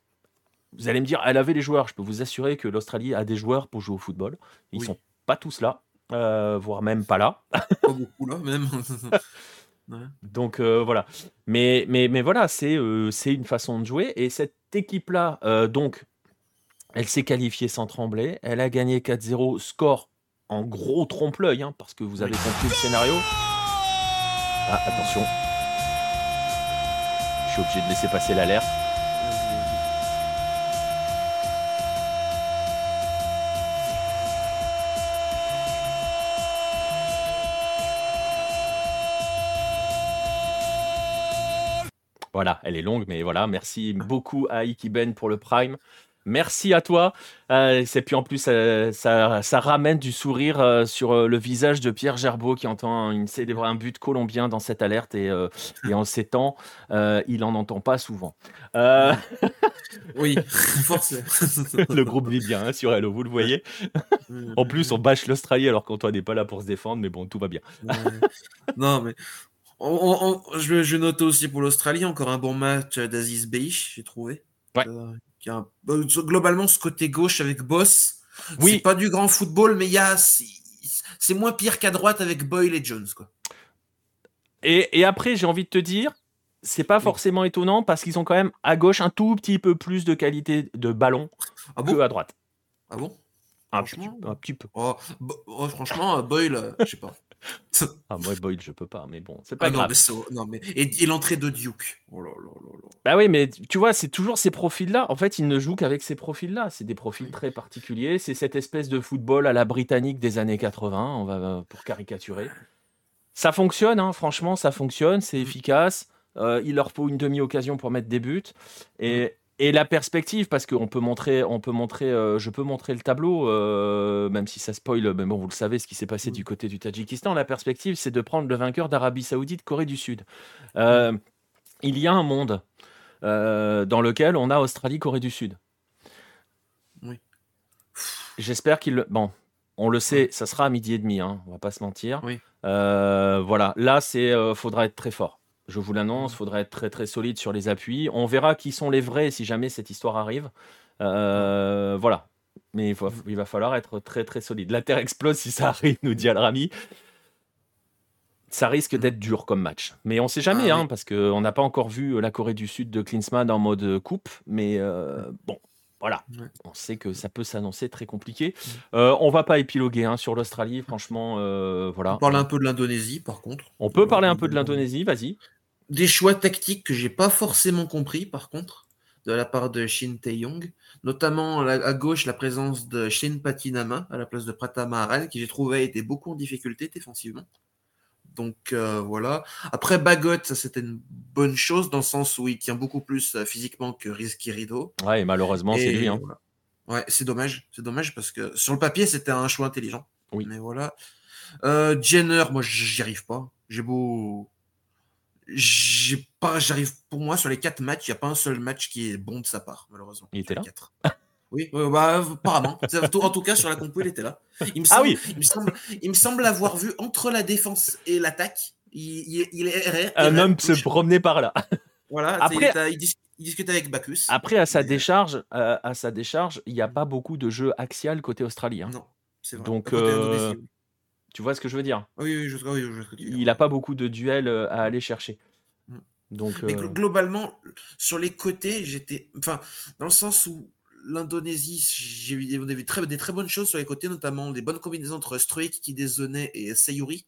vous allez me dire, elle avait les joueurs. Je peux vous assurer que l'Australie a des joueurs pour jouer au football. Ils ne sont pas tous là, voire même pas là. Pas beaucoup là, même. Donc voilà. Mais, mais, mais voilà, c'est c'est une façon de jouer. Et cette équipe-là, euh, donc, elle s'est qualifiée sans trembler. Elle a gagné 4-0, score en gros trompe-l'œil, hein, parce que vous avez compris le scénario. Ah, attention. Je suis obligé de laisser passer l'alerte. Voilà, elle est longue, mais voilà, merci beaucoup à Ikiben pour le Prime. Merci à toi. Euh, et puis en plus, euh, ça, ça, ramène du sourire euh, sur le visage de Pierre Gerbeau qui entend une, un but colombien dans cette alerte. Et, et en ces temps, il n'en entend pas souvent. oui, force. le groupe vit bien hein, sur Hello, vous le voyez. en plus, on bâche l'Australie alors qu'Antoine n'est pas là pour se défendre, mais bon, tout va bien. non, mais je, note aussi pour l'Australie encore un bon match d'Aziz Beish, j'ai trouvé. Euh, bah, globalement, ce côté gauche avec Boss, oui. c'est pas du grand football, mais il y a, c'est moins pire qu'à droite avec Boyle et Jones. Quoi. Et, après, j'ai envie de te dire, c'est pas forcément étonnant parce qu'ils ont quand même à gauche un tout petit peu plus de qualité de ballon ah que à droite. Ah bon? Un, petit, peu. Oh, oh, franchement, Boyle, euh, je sais pas. ah, moi, Boyd, je peux pas, mais bon, c'est pas ah grave. Non, mais, Et, l'entrée de Duke. Oh bah oui, mais tu vois, c'est toujours ces profils-là. En fait, il ne joue qu'avec ces profils-là. C'est des profils très particuliers. C'est cette espèce de football à la britannique des années 80, on va pour caricaturer. Ça fonctionne, hein, franchement, ça fonctionne, c'est mm. efficace. Euh, il leur faut une demi-occasion pour mettre des buts. Et, mm. Et la perspective, parce qu'on peut montrer, on peut montrer, euh, je peux montrer le tableau, euh, même si ça spoil, mais bon, vous le savez, ce qui s'est passé du côté du Tadjikistan. La perspective, c'est de prendre le vainqueur d'Arabie Saoudite, Corée du Sud. Euh, il y a un monde dans lequel on a Australie, Corée du Sud. Oui. J'espère qu'il. Bon, on le sait, ça sera à midi et demi, hein, on va pas se mentir. Oui. voilà, là, c'est, faudra être très fort. Je vous l'annonce, il faudra être très très solide sur les appuis. On verra qui sont les vrais si jamais cette histoire arrive. Euh, voilà. Mais il, va falloir être très très solide. La Terre explose si ça arrive, nous dit Alrami. Ça risque d'être dur comme match. Mais on ne sait jamais, ah hein, parce qu'on n'a pas encore vu la Corée du Sud de Klinsmann en mode coupe. Mais euh, bon, voilà, on sait que ça peut s'annoncer très compliqué. Euh, on va pas épiloguer hein, sur l'Australie, franchement, voilà. On parle un peu de l'Indonésie, par contre. On peut parler un peu de l'Indonésie, vas-y des choix tactiques que j'ai pas forcément compris, par contre, de la part de Shin Tae-yong, notamment à gauche la présence de Shin Patinama à la place de Pratama Aral, qui j'ai trouvé été beaucoup en difficulté défensivement. Donc euh, voilà. Après Bagot, ça c'était une bonne chose dans le sens où il tient beaucoup plus euh, physiquement que Rizky Rido. Ouais, et malheureusement c'est lui. Hein. Ouais, c'est dommage. C'est dommage parce que sur le papier c'était un choix intelligent. Oui. Mais voilà. Euh, Jenner, moi j'y arrive pas. J'ai beau j'ai pas, j'arrive pour moi sur les quatre matchs, il n'y a pas un seul match qui est bon de sa part, malheureusement. Il était là Oui, bah, apparemment. En tout cas, sur la compo, il était là. Il me, ah semble, il, me semble, il me semble avoir vu entre la défense et l'attaque. Il, il, est Un homme se promenait par là. Voilà, Après, il, discute avec Bacchus. Après, à sa décharge, euh, à sa décharge, il n'y a pas beaucoup de jeux axial côté australien. Non, c'est vrai. Donc, euh, tu vois ce que je veux dire? Oui, oui, je, oui, je, Il n'a pas beaucoup de duels euh, à aller chercher. Mm. Donc, Mais globalement, sur les côtés, j'étais. Enfin, dans le sens où l'Indonésie, j'ai vu, des très, des très bonnes choses sur les côtés, notamment des bonnes combinaisons entre Struik, Kidezone et Sayuri.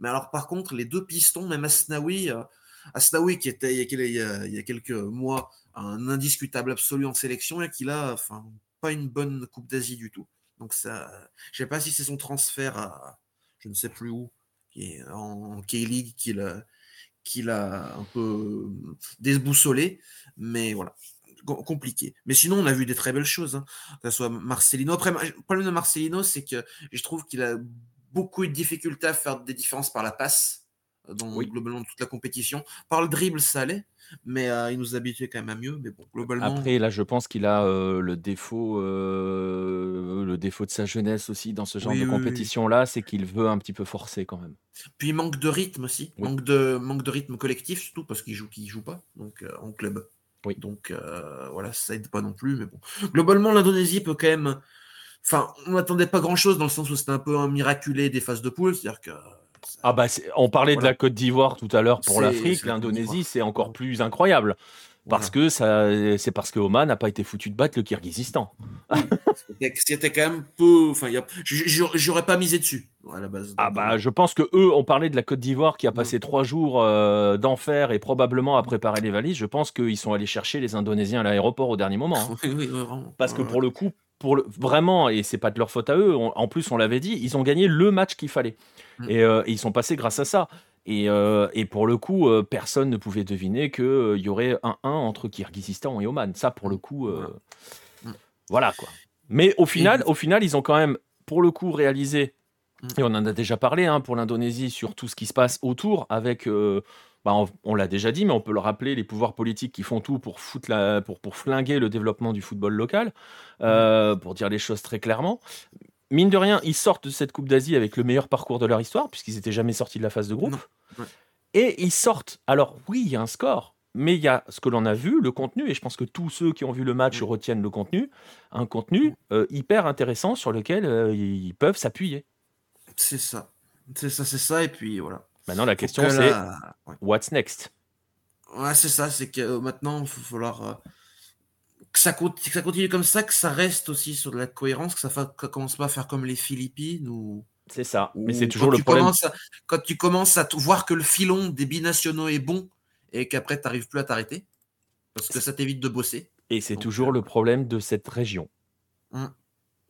Mais alors, par contre, les deux pistons, même Asnawi, Asnaoui, qui était il y, a, quelques mois un indiscutable absolu en sélection, et qui a enfin, pas une bonne Coupe d'Asie du tout. Donc ça, je sais pas si c'est son transfert à je ne sais plus où, qui est en K-League qui l'a, un peu désboussolé, mais voilà, compliqué. Mais sinon, on a vu des très belles choses, hein. que ce soit Marcelino. Après, le problème de Marcelino, c'est que je trouve qu'il a beaucoup de difficultés à faire des différences par la passe dans globalement toute la compétition. Par le dribble, ça allait, mais euh, il nous habituait quand même à mieux. Mais bon, globalement. Après, là, je pense qu'il a euh, le défaut, euh, le défaut de sa jeunesse aussi dans ce genre de compétition-là, c'est qu'il veut un petit peu forcer quand même. Puis il manque de rythme aussi, manque de manque de rythme collectif surtout parce qu'il joue qu'il joue pas donc en club. Oui. Donc voilà, ça aide pas non plus, mais bon. Globalement, l'Indonésie peut quand même. Enfin, on n'attendait pas grand-chose dans le sens où c'était un peu un miraculé des phases de poule, c'est-à-dire que ah bah on parlait de la Côte d'Ivoire tout à l'heure pour l'Afrique, l'Indonésie c'est encore plus incroyable. Parce que ça, c'est parce que Oman n'a pas été foutu de battre le Kyrgyzstan. C'était quand même peu. Enfin, j'aurais pas misé dessus à la base. Ah bah, je pense que eux, on parlait de la Côte d'Ivoire qui a passé trois jours euh, d'enfer et probablement à préparer les valises. Je pense qu'ils sont allés chercher les Indonésiens à l'aéroport au dernier moment. Hein. Oui, oui, vraiment. Parce que pour le coup, pour le, vraiment, et c'est pas de leur faute à eux. en plus, on l'avait dit, ils ont gagné le match qu'il fallait. Mm. Euh, et, ils sont passés grâce à ça. Et, euh, et pour le coup, euh, personne ne pouvait deviner qu'il y aurait un 1 entre Kyrgyzstan et Oman. Ça, pour le coup, mm. voilà quoi. Mais au final, au final, ils ont quand même, pour le coup, réalisé, mm. et on en a déjà parlé hein, pour l'Indonésie, sur tout ce qui se passe autour, avec, bah, on, l'a déjà dit, mais on peut le rappeler, les pouvoirs politiques qui font tout pour, foutre la, pour, pour flinguer le développement du football local, pour dire les choses très clairement mine de rien, ils sortent de cette Coupe d'Asie avec le meilleur parcours de leur histoire, puisqu'ils n'étaient jamais sortis de la phase de groupe. Et ils sortent. Alors, oui, il y a un score, mais il y a ce que l'on a vu, le contenu, et je pense que tous ceux qui ont vu le match retiennent le contenu. Un contenu euh, hyper intéressant sur lequel euh, ils peuvent s'appuyer. C'est ça. C'est ça, c'est ça, et puis voilà. Maintenant, la question, c'est what's next? Ouais, c'est ça, c'est que euh, maintenant, il va falloir que ça, continue comme ça, que ça reste aussi sur de la cohérence, que ça ne commence pas à faire comme les Philippines ou. C'est ça, mais c'est toujours le problème. quand tu commences à voir que le filon des binationaux est bon et qu'après tu n'arrives plus à t'arrêter, parce que ça t'évite de bosser. Et c'est toujours euh, le problème de cette région. Hum.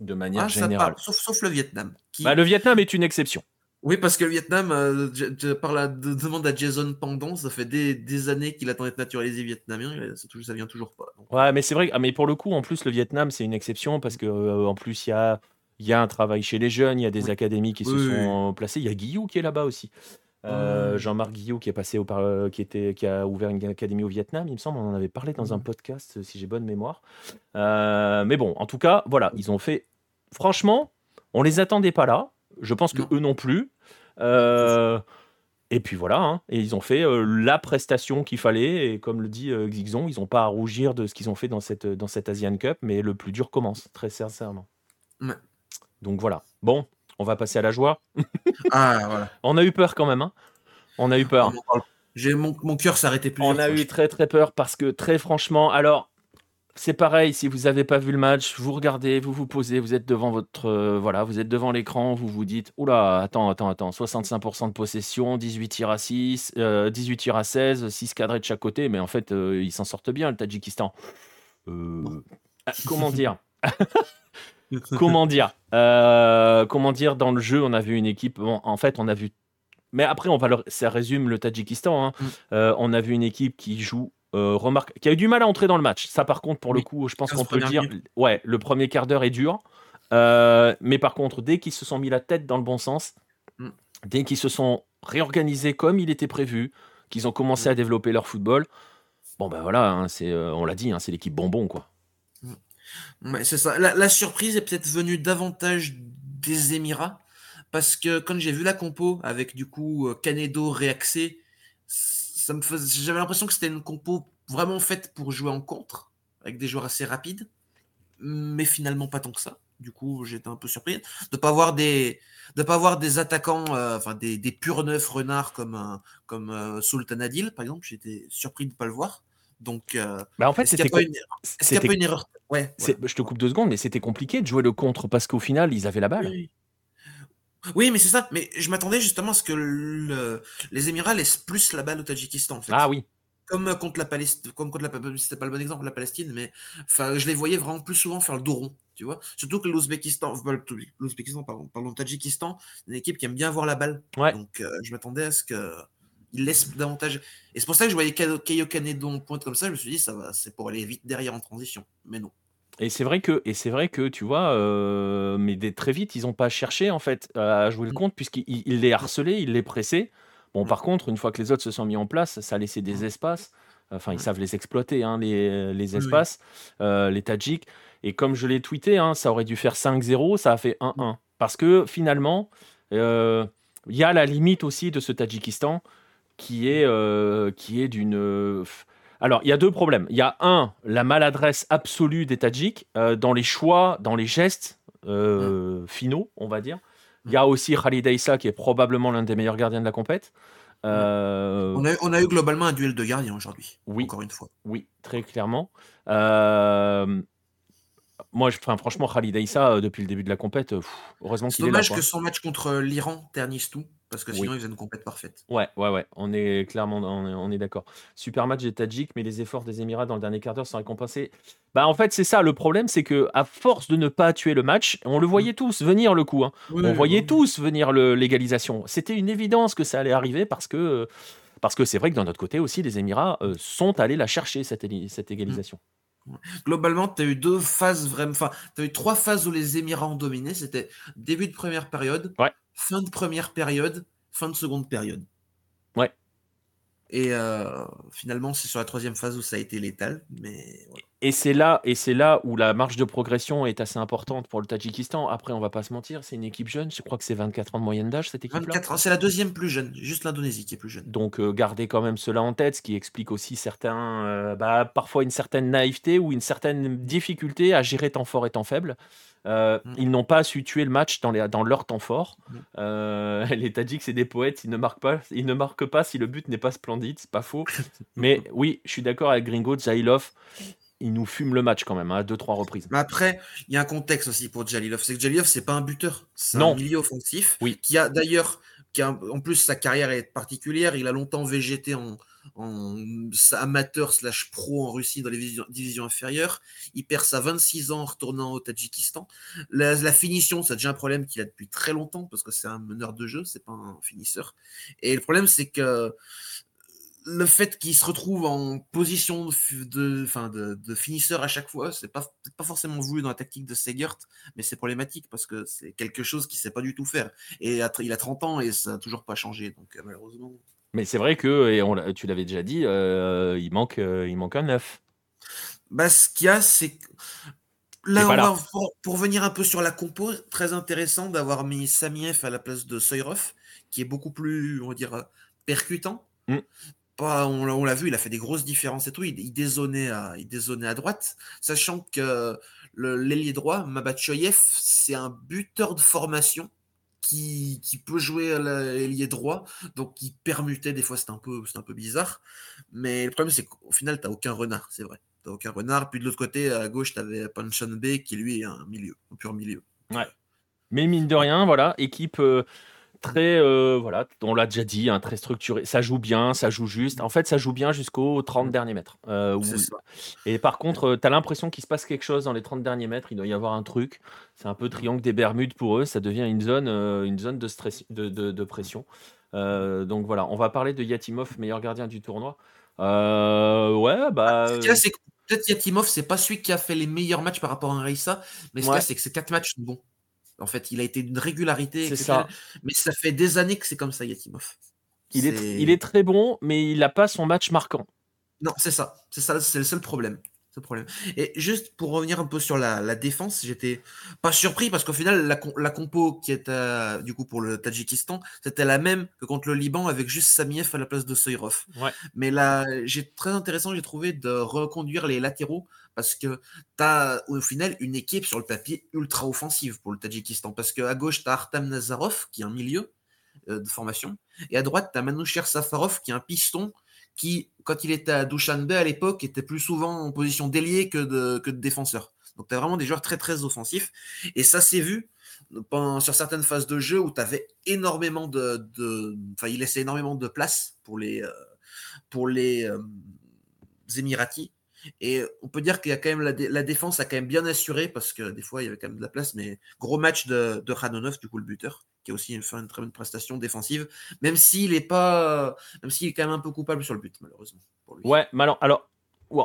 De manière ah, générale. sauf, le Vietnam. Bah, le Vietnam est une exception. Oui, parce que le Vietnam, euh, par la demande à Jason Pendant, ça fait des, années qu'il attend d'être naturalisé vietnamien, ça, ça vient toujours pas. Ouais, mais c'est vrai, ah, mais pour le coup, en plus, le Vietnam, c'est une exception parce que euh, en plus, il y a, y a un travail chez les jeunes, il y a des académies qui se sont placées. Il y a Guillou qui est là-bas aussi. Euh, Jean-Marc Guillou qui est passé au qui était qui a ouvert une académie au Vietnam, il me semble, on en avait parlé dans un podcast si j'ai bonne mémoire. mais bon, en tout cas, voilà, ils ont fait. Franchement, on les attendait pas là. Je pense que eux non plus. Euh, et puis voilà, hein. et ils ont fait euh, la prestation qu'il fallait. Et comme le dit euh, Xixon, ils n'ont pas à rougir de ce qu'ils ont fait dans cette, dans cette Asian Cup, mais le plus dur commence, très sincèrement. Donc voilà. Bon, on va passer à la joie. ah, voilà. On a eu peur quand même. Hein. on a eu peur. J'ai mon, mon cœur s'arrêtait plus. On a eu très très peur parce que très franchement, alors c'est pareil, si vous n'avez pas vu le match, vous regardez, vous vous posez, vous êtes devant votre euh, voilà, vous êtes devant l'écran, vous vous dites oula, attends, attends, attends, 65% de possession, 18 tirs à 6, 18 euh, tirs à 16, 6 cadrés de chaque côté, mais en fait, euh, ils s'en sortent bien le Tadjikistan. Ah, comment dire? Comment dire? Comment dire dans le jeu, on a vu une équipe en fait, on a vu mais après, on va ça résume le Tadjikistan. Hein. Mm. on a vu une équipe qui joue euh, remarque, qui a eu du mal à entrer dans le match. Ça, par contre, pour le coup, je pense qu'on peut le dire. Ouais, le premier quart d'heure est dur. Euh, mais par contre, dès qu'ils se sont mis la tête dans le bon sens, mm. dès qu'ils se sont réorganisés comme il était prévu, qu'ils ont commencé à développer leur football. Bon, ben voilà, hein, c'est, on l'a dit, hein, c'est l'équipe bonbon, quoi. c'est ça. La, surprise est peut-être venue davantage des Émirats, parce que quand j'ai vu la compo avec du coup Canedo réaxé, ça me j'avais l'impression que c'était une compo vraiment faite pour jouer en contre, avec des joueurs assez rapides, mais finalement pas tant que ça. Du coup, j'étais un peu surpris de pas avoir des de pas avoir des attaquants, euh, enfin des, des purs neufs renards comme euh, comme euh, Sultan Adil, par exemple. J'étais surpris de pas le voir. Donc, bah en fait, c'était pas, une... erreur? Ouais, Je te coupe deux secondes, mais c'était compliqué de jouer le contre parce qu'au final, ils avaient la balle. Oui. Mais c'est ça. Mais je m'attendais justement à ce que les Émirats laissent plus la balle au Tadjikistan. En fait. Ah oui. Comme contre la Palestine, comme contre la c'était pas le bon exemple, la Palestine, mais enfin, je les voyais vraiment plus souvent faire le dos rond, tu vois. Surtout que l'Ouzbékistan, l'Ouzbékistan, pardon, pardon, le Tadjikistan, une équipe qui aime bien avoir la balle. Donc, euh, je m'attendais à ce que il laisse davantage. Et c'est pour ça que je voyais Kayo Kanedon pointe comme ça. Je me suis dit, ça va, c'est pour aller vite derrière en transition. Mais non. Et c'est vrai que, et c'est vrai que tu vois, euh, mais très vite, ils n'ont pas cherché en fait à jouer le mm. compte puisqu'il les harcelait, il les pressait. Bon, par contre, une fois que les autres se sont mis en place, ça a laissé des espaces. Enfin, ils savent les exploiter, hein, les, espaces, euh, les Tadjiks. Et comme je l'ai tweeté, hein, ça aurait dû faire 5-0, ça a fait 1-1. Parce que finalement, euh, il y a la limite aussi de ce Tadjikistan qui est, qui est d'une. Alors, il y a deux problèmes. Il y a un, la maladresse absolue des Tadjiks dans les choix, dans les gestes finaux, on va dire. Il y a aussi Khalid Aissa qui est probablement l'un des meilleurs gardiens de la compète. Euh, on, a, eu globalement un duel de gardiens aujourd'hui. Oui. Encore une fois. Oui, très clairement. Euh, moi, enfin, franchement, Khalid Aissa, euh, depuis le début de la compète, heureusement qu'il est là. C'est dommage que son match contre l'Iran ternisse tout. Parce que sinon, ils faisaient une compète parfaite. Ouais, ouais, ouais. On est clairement on est, d'accord. Super match des Tadjiks, mais les efforts des Émirats dans le dernier quart d'heure sont récompensés. Bah, en fait, c'est ça. Le problème, c'est que à force de ne pas tuer le match, on le voyait tous venir le coup. Hein. on voyait tous venir l'égalisation. C'était une évidence que ça allait arriver parce que parce que c'est vrai que d'un autre côté aussi, les Émirats euh, sont allés la chercher cette, cette égalisation. Globalement, tu as eu deux phases vraiment. Enfin, tu as eu trois phases où les Émirats ont dominé. C'était début de première période, fin de première période, fin de seconde période. Ouais. Et euh, finalement, c'est sur la troisième phase où ça a été létal. Mais Et c'est là, et c'est là où la marge de progression est assez importante pour le Tadjikistan. Après, on va pas se mentir, c'est une équipe jeune. Je crois que c'est 24 ans de moyenne d'âge cette équipe. 24 ans, c'est la deuxième plus jeune, juste l'Indonésie qui est plus jeune. Donc, euh, gardez quand même cela en tête, ce qui explique aussi certains, euh, bah, parfois une certaine naïveté ou une certaine difficulté à gérer temps fort et temps faible. Euh, mm. Ils n'ont pas su tuer le match dans, les, dans leur temps fort. Mm. Euh, les Tadjiks, c'est des poètes, ils ne, marquent pas, ils ne marquent pas si le but n'est pas splendide, c'est pas faux. Mais oui, je suis d'accord avec Gringo, Jailov, il nous fume le match quand même, à hein, deux, trois reprises. Mais après, il y a un contexte aussi pour Jalilov. C'est que Jalilov, c'est pas un buteur, c'est un milieu offensif. Oui. Qui a d'ailleurs, en plus, sa carrière est particulière. Il a longtemps végété en, en amateur slash pro en Russie dans les divisions, inférieures. Il perd sa 26 ans en retournant au Tadjikistan. La, finition, c'est déjà un problème qu'il a depuis très longtemps parce que c'est un meneur de jeu, c'est pas un finisseur. Et le problème, c'est que le fait qu'il se retrouve en position de, fin de, de, finisseur à chaque fois, c'est pas, pas forcément voulu dans la tactique de Segert, mais c'est problématique parce que c'est quelque chose qu'il sait pas du tout faire. Et il a 30 ans et ça n'a toujours pas changé, donc euh, malheureusement. Mais c'est vrai que, et on, tu l'avais déjà dit, euh, il, manque, euh, il manque un neuf. Bah, ce qu'il y a, c'est Là, pour, venir un peu sur la compo, très intéressant d'avoir mis Samiev à la place de Soyrov, qui est beaucoup plus, on va dire, percutant. Mm. Pas, on, l'a vu, il a fait des grosses différences et tout. Il, il, dézonnait, à, il dézonnait à droite, sachant que l'ailier droit, Mabatchoyev, c'est un buteur de formation qui, peut jouer à l'ailier droit, donc qui permutait, des fois c'est un, peu, un peu bizarre. Mais le problème, c'est qu'au final, tu n'as aucun renard, c'est vrai. Tu aucun renard. Puis de l'autre côté, à gauche, tu avais Panchan B qui lui est un milieu, un pur milieu. Ouais. Mais mine de rien, voilà, équipe. Euh, très, euh, voilà, on l'a déjà dit, hein, très structuré. Ça joue bien, ça joue juste. En fait, ça joue bien jusqu'aux 30 derniers mètres. Euh, et par contre, euh, tu as l'impression qu'il se passe quelque chose dans les 30 derniers mètres. Il doit y avoir un truc. C'est un peu triangle des Bermudes pour eux. Ça devient une zone, une zone de, stress, de, de, pression. donc voilà, on va parler de Yatimov, meilleur gardien du tournoi. ouais, bah. Peut-être Yatimov, c'est pas celui qui a fait les meilleurs matchs par rapport à Reissa, mais ce c'est que ces quatre matchs sont bons. En fait, il a été d'une régularité. C'est ça. Mais ça fait des années que c'est comme ça, Yatimov. Il est, il est très bon, mais il n'a pas son match marquant. Non, c'est ça. C'est ça, c'est le seul problème. Ce problème. Et juste pour revenir un peu sur la, défense, j'étais pas surpris parce qu'au final, la, la, compo qui est du coup pour le Tadjikistan, c'était la même que contre le Liban avec juste Samiev à la place de Soyrov. Mais là, j'ai très intéressant, j'ai trouvé de reconduire les latéraux parce que tu as au final une équipe sur le papier ultra offensive pour le Tadjikistan. Parce qu'à gauche, tu as Artam Nazarov qui est un milieu euh, de formation et à droite, tu as Manoucher Safarov qui est un piston qui, quand il était à Dushanbe à l'époque, était plus souvent en position d'ailier que de, que défenseur. Donc tu as vraiment des joueurs très très offensifs. Et ça s'est vu sur certaines phases de jeu où tu avais énormément de, Enfin, il laissait énormément de place pour les, euh, pour les euh, Émiratis. Et on peut dire qu'il y a quand même la, défense a quand même bien assuré parce que des fois il y avait quand même de la place, mais gros match de, de du coup le buteur, qui a aussi fait une très bonne prestation défensive, même s'il est pas, même s'il est quand même un peu coupable sur le but malheureusement. Ouais, mais alors,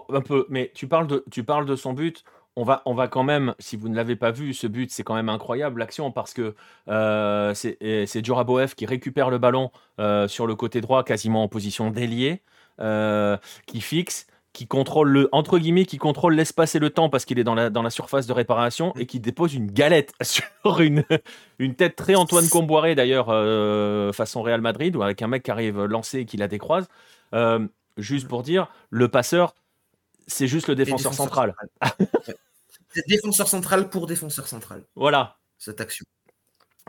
un peu, mais tu parles de, tu parles de son but. On va, on va quand même, si vous ne l'avez pas vu, ce but, c'est quand même incroyable l'action parce que euh, c'est Djuraboev qui récupère le ballon euh, sur le côté droit, quasiment en position d'ailier, euh, qui fixe qui contrôle le entre guillemets qui contrôle l'espace et le temps parce qu'il est dans la, dans la surface de réparation et qui dépose une galette sur une, une tête très Antoine Comboiré d'ailleurs euh, façon Real Madrid ou avec un mec qui arrive lancé et qui la décroise. Euh, juste pour dire le passeur c'est juste le défenseur central. c'est défenseur central pour défenseur central. Voilà. Cette action.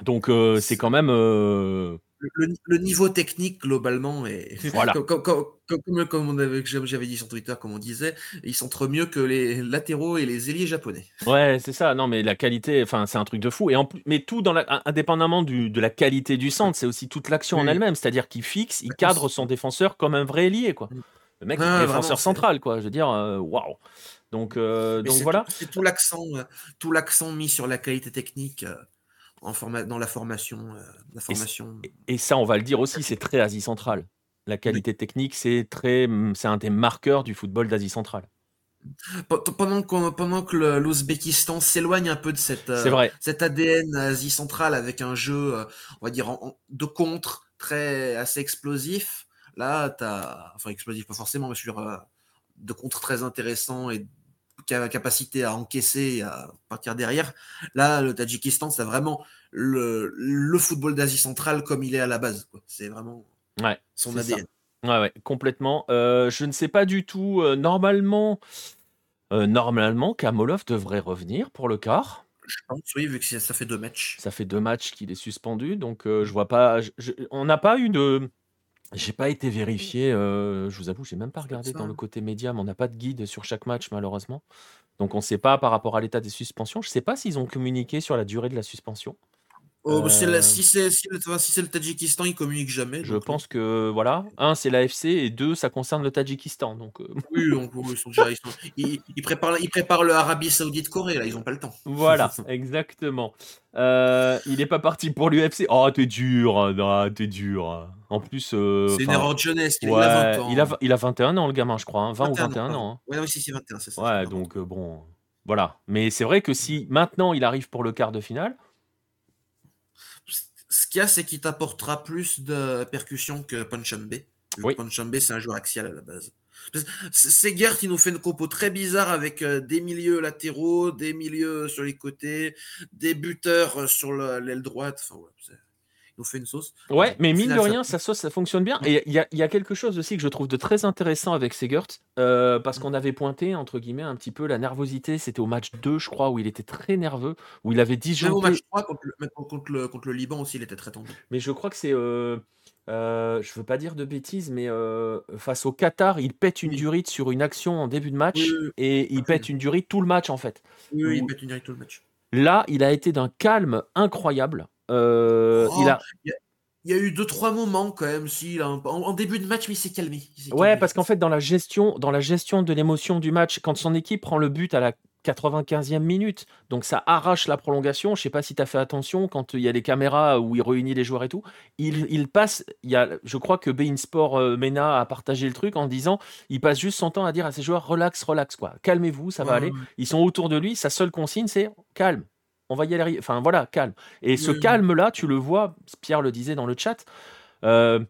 Donc euh, c'est quand même le, niveau technique globalement est voilà. comme, comme, j'avais dit sur Twitter, comme on disait, ils sont trop mieux que les latéraux et les ailiers japonais. Ouais, c'est ça. Non, mais la qualité, enfin, c'est un truc de fou. Et en, mais tout dans la, indépendamment du, de la qualité du centre, c'est aussi toute l'action en elle-même. C'est-à-dire qu'il fixe, il cadre son défenseur comme un vrai ailier, quoi. Mm. Le mec, est défenseur central, quoi. Je veux dire, euh, waouh. Donc, euh, donc voilà. C'est tout l'accent, euh, tout l'accent mis sur la qualité technique dans la formation. Euh, la formation. Et, ça, on va le dire aussi, c'est très Asie centrale. La qualité technique, c'est très, mm, c'est un des marqueurs du football d'Asie centrale. Pendant que, pendant que l'Ouzbékistan s'éloigne un peu de cette, euh, vrai. cet ADN Asie centrale avec un jeu, euh, on va dire, de contre très assez explosif, là, tu as, enfin explosif pas forcément, mais sur de contre très intéressant et capacité à encaisser et à partir derrière. Là, le Tadjikistan, c'est vraiment le, le football d'Asie centrale comme il est à la base. C'est vraiment ouais, son ADN. Ouais, ouais, complètement. Euh, je ne sais pas du tout. Euh, normalement, euh, normalement, Kamolov devrait revenir pour le quart. Je pense, oui, vu que ça fait deux matchs. Ça fait deux matchs qu'il est suspendu, donc je vois pas. on n'a pas eu de j'ai pas été vérifié, je vous avoue, j'ai même pas regardé dans le côté média, mais on n'a pas de guide sur chaque match malheureusement. Donc on ne sait pas par rapport à l'état des suspensions. Je sais pas s'ils ont communiqué sur la durée de la suspension. Oh, euh, si c'est si le, Tadjikistan, ils communiquent jamais. Je pense que voilà, un c'est l'AFC et deux ça concerne le Tadjikistan. Donc euh. Oui, ils, sont déjà, ils, préparent, ils préparent le Arabie Saoudite Corée là, ils ont pas le temps. Voilà, exactement. Euh, il n'est pas parti pour l'UFC. Oh, t'es dur, hein, t'es dur. En plus, c'est une erreur de jeunesse. Il, a 20 ans. Il, a, il a 21 ans, le gamin, je crois. 20 hein. ou 21 ans. Hein. Ouais, oui, c'est 21, c'est ça. Ouais, donc bon, voilà. Mais c'est vrai que si maintenant il arrive pour le quart de finale, ce qu'il y a, c'est qu'il t'apportera plus de percussion que Ponchambe. Oui. Ponchambe, c'est un joueur axial à la base. C'est Gert qui nous fait une compo très bizarre avec euh, des milieux latéraux, des milieux sur les côtés, des buteurs euh, sur l'aile droite. Enfin, ouais, nous fait une sauce. Ouais, mais mine de rien, sa sauce, ça fonctionne bien. Et il y, a quelque chose aussi que je trouve de très intéressant avec Segert, euh, parce qu'on avait pointé, entre guillemets, un petit peu la nervosité. C'était au match 2, je crois, où il était très nerveux, où il avait disjoncté... Même au match 3, contre le, contre, le, Liban aussi, il était très tendu. Mais je crois que c'est... Euh, euh, je veux pas dire de bêtises, mais euh, face au Qatar, il pète une durite sur une action en début de match et il pète une durite tout le match en fait. Oui, il pète une durite tout le match. Là, il a été d'un calme incroyable. Euh, il a. Il y a eu deux trois moments quand même si en, début de match mais il s'est calmé. ouais parce qu'en fait dans la gestion dans la gestion de l'émotion du match quand son équipe prend le but à la 95e minute donc ça arrache la prolongation. Je sais pas si tu as fait attention quand il y a les caméras où il réunit les joueurs et tout. Il, il passe il y a je crois que Bein Sport euh, Mena a partagé le truc en disant il passe juste son temps à dire à ses joueurs relax relax quoi. Calmez-vous ça va aller. ils sont autour de lui. Sa seule consigne c'est calme on va y aller. Enfin voilà, calme. Et ce calme-là, tu le vois, Pierre le disait dans le chat, euh,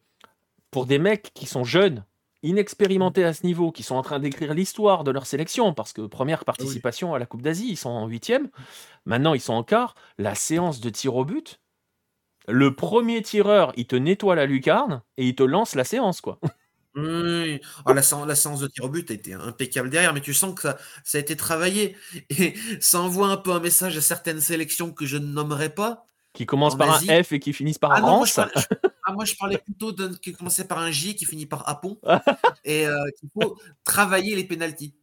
pour des mecs qui sont jeunes, inexpérimentés à ce niveau, qui sont en train d'écrire l'histoire de leur sélection, parce que première participation à la Coupe d'Asie, ils sont en huitième, maintenant ils sont en quart, la séance de tir au but, le premier tireur, il te nettoie la lucarne et il te lance la séance, quoi. Oui, oh, la, séance, de tir au but a été impeccable derrière, mais tu sens que ça, ça a été travaillé. Et ça envoie un peu un message à certaines sélections que je ne nommerai pas. Qui commencent par un F et qui finissent par un ah ah, moi, je parlais plutôt d'un qui commençait par un J qui finit par Apon. et euh, qu'il faut travailler les pénalties.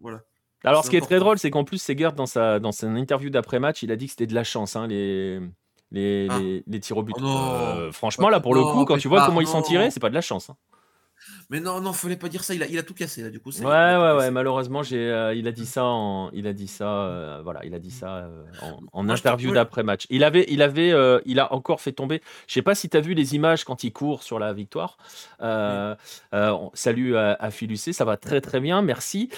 Voilà. Alors, ce qui est très drôle, c'est qu'en plus, Segert, dans, sa, dans son interview d'après-match, il a dit que c'était de la chance, hein, les, les, ah. les, tirs au but. Oh euh, franchement, là, pour le coup, quand tu vois comment ils sont tirés, c'est pas de la chance. Hein. Mais non, non, fallait pas dire ça. Il a, il a tout cassé là, du coup. Ouais, ouais, ouais. Malheureusement, j'ai, euh, il a dit ça en, il a dit ça, euh, voilà, il a dit ça euh, en, interview d'après match. Il avait, il avait, il a encore fait tomber. Je sais pas si tu as vu les images quand il court sur la victoire. salut à, à Filucé, ça va très très bien, merci.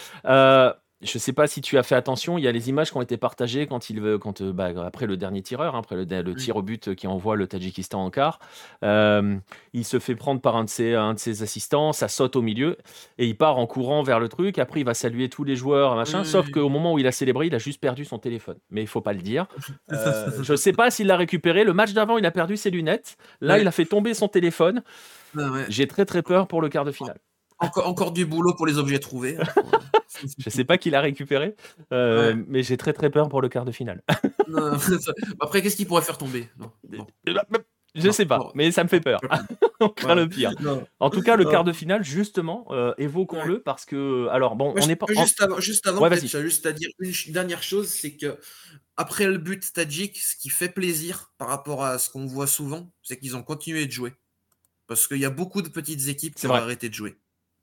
Je ne sais pas si tu as fait attention, il y a les images qui ont été partagées quand il, quand, euh, bah, après le dernier tireur, hein, après le, tir au but qui envoie le Tadjikistan en quart. Euh, il se fait prendre par un de, ses, un de ses assistants, ça saute au milieu et il part en courant vers le truc. Après, il va saluer tous les joueurs, machin. Sauf qu'au moment où il a célébré, il a juste perdu son téléphone. Mais il faut pas le dire. Euh, je ne sais pas s'il l'a récupéré. Le match d'avant, il a perdu ses lunettes. Là, il a fait tomber son téléphone. J'ai très très peur pour le quart de finale. Encore, encore du boulot pour les objets trouvés. Hein, je sais pas qui l'a récupéré, euh, mais j'ai très très peur pour le quart de finale. Après, qu'est-ce qu'il pourrait faire tomber? Je sais pas, mais ça me fait peur. on craint le pire. En tout cas, le quart de finale, justement, euh, évoquons-le parce que, alors bon, on n'est pas. Juste avant, juste avant juste à dire une dernière chose, c'est que après le but Tadjik, ce qui fait plaisir par rapport à ce qu'on voit souvent, c'est qu'ils ont continué de jouer. Parce qu'il y a beaucoup de petites équipes qui ont arrêté de jouer.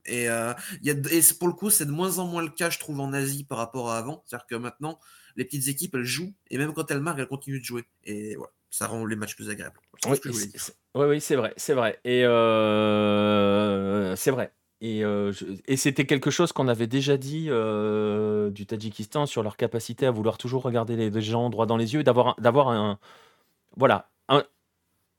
Et, euh, y a, et pour le coup, c'est de moins en moins le cas, je trouve, en Asie par rapport à avant. C'est-à-dire que maintenant, les petites équipes, elles jouent, et même quand elles marquent, elles continuent de jouer. Et voilà, ça rend les matchs plus agréables. Oui, oui, c'est vrai, c'est vrai. Et euh, c'est vrai. Et, euh, et c'était quelque chose qu'on avait déjà dit euh, du Tadjikistan sur leur capacité à vouloir toujours regarder les, gens droit dans les yeux, d'avoir, d'avoir un, voilà, un,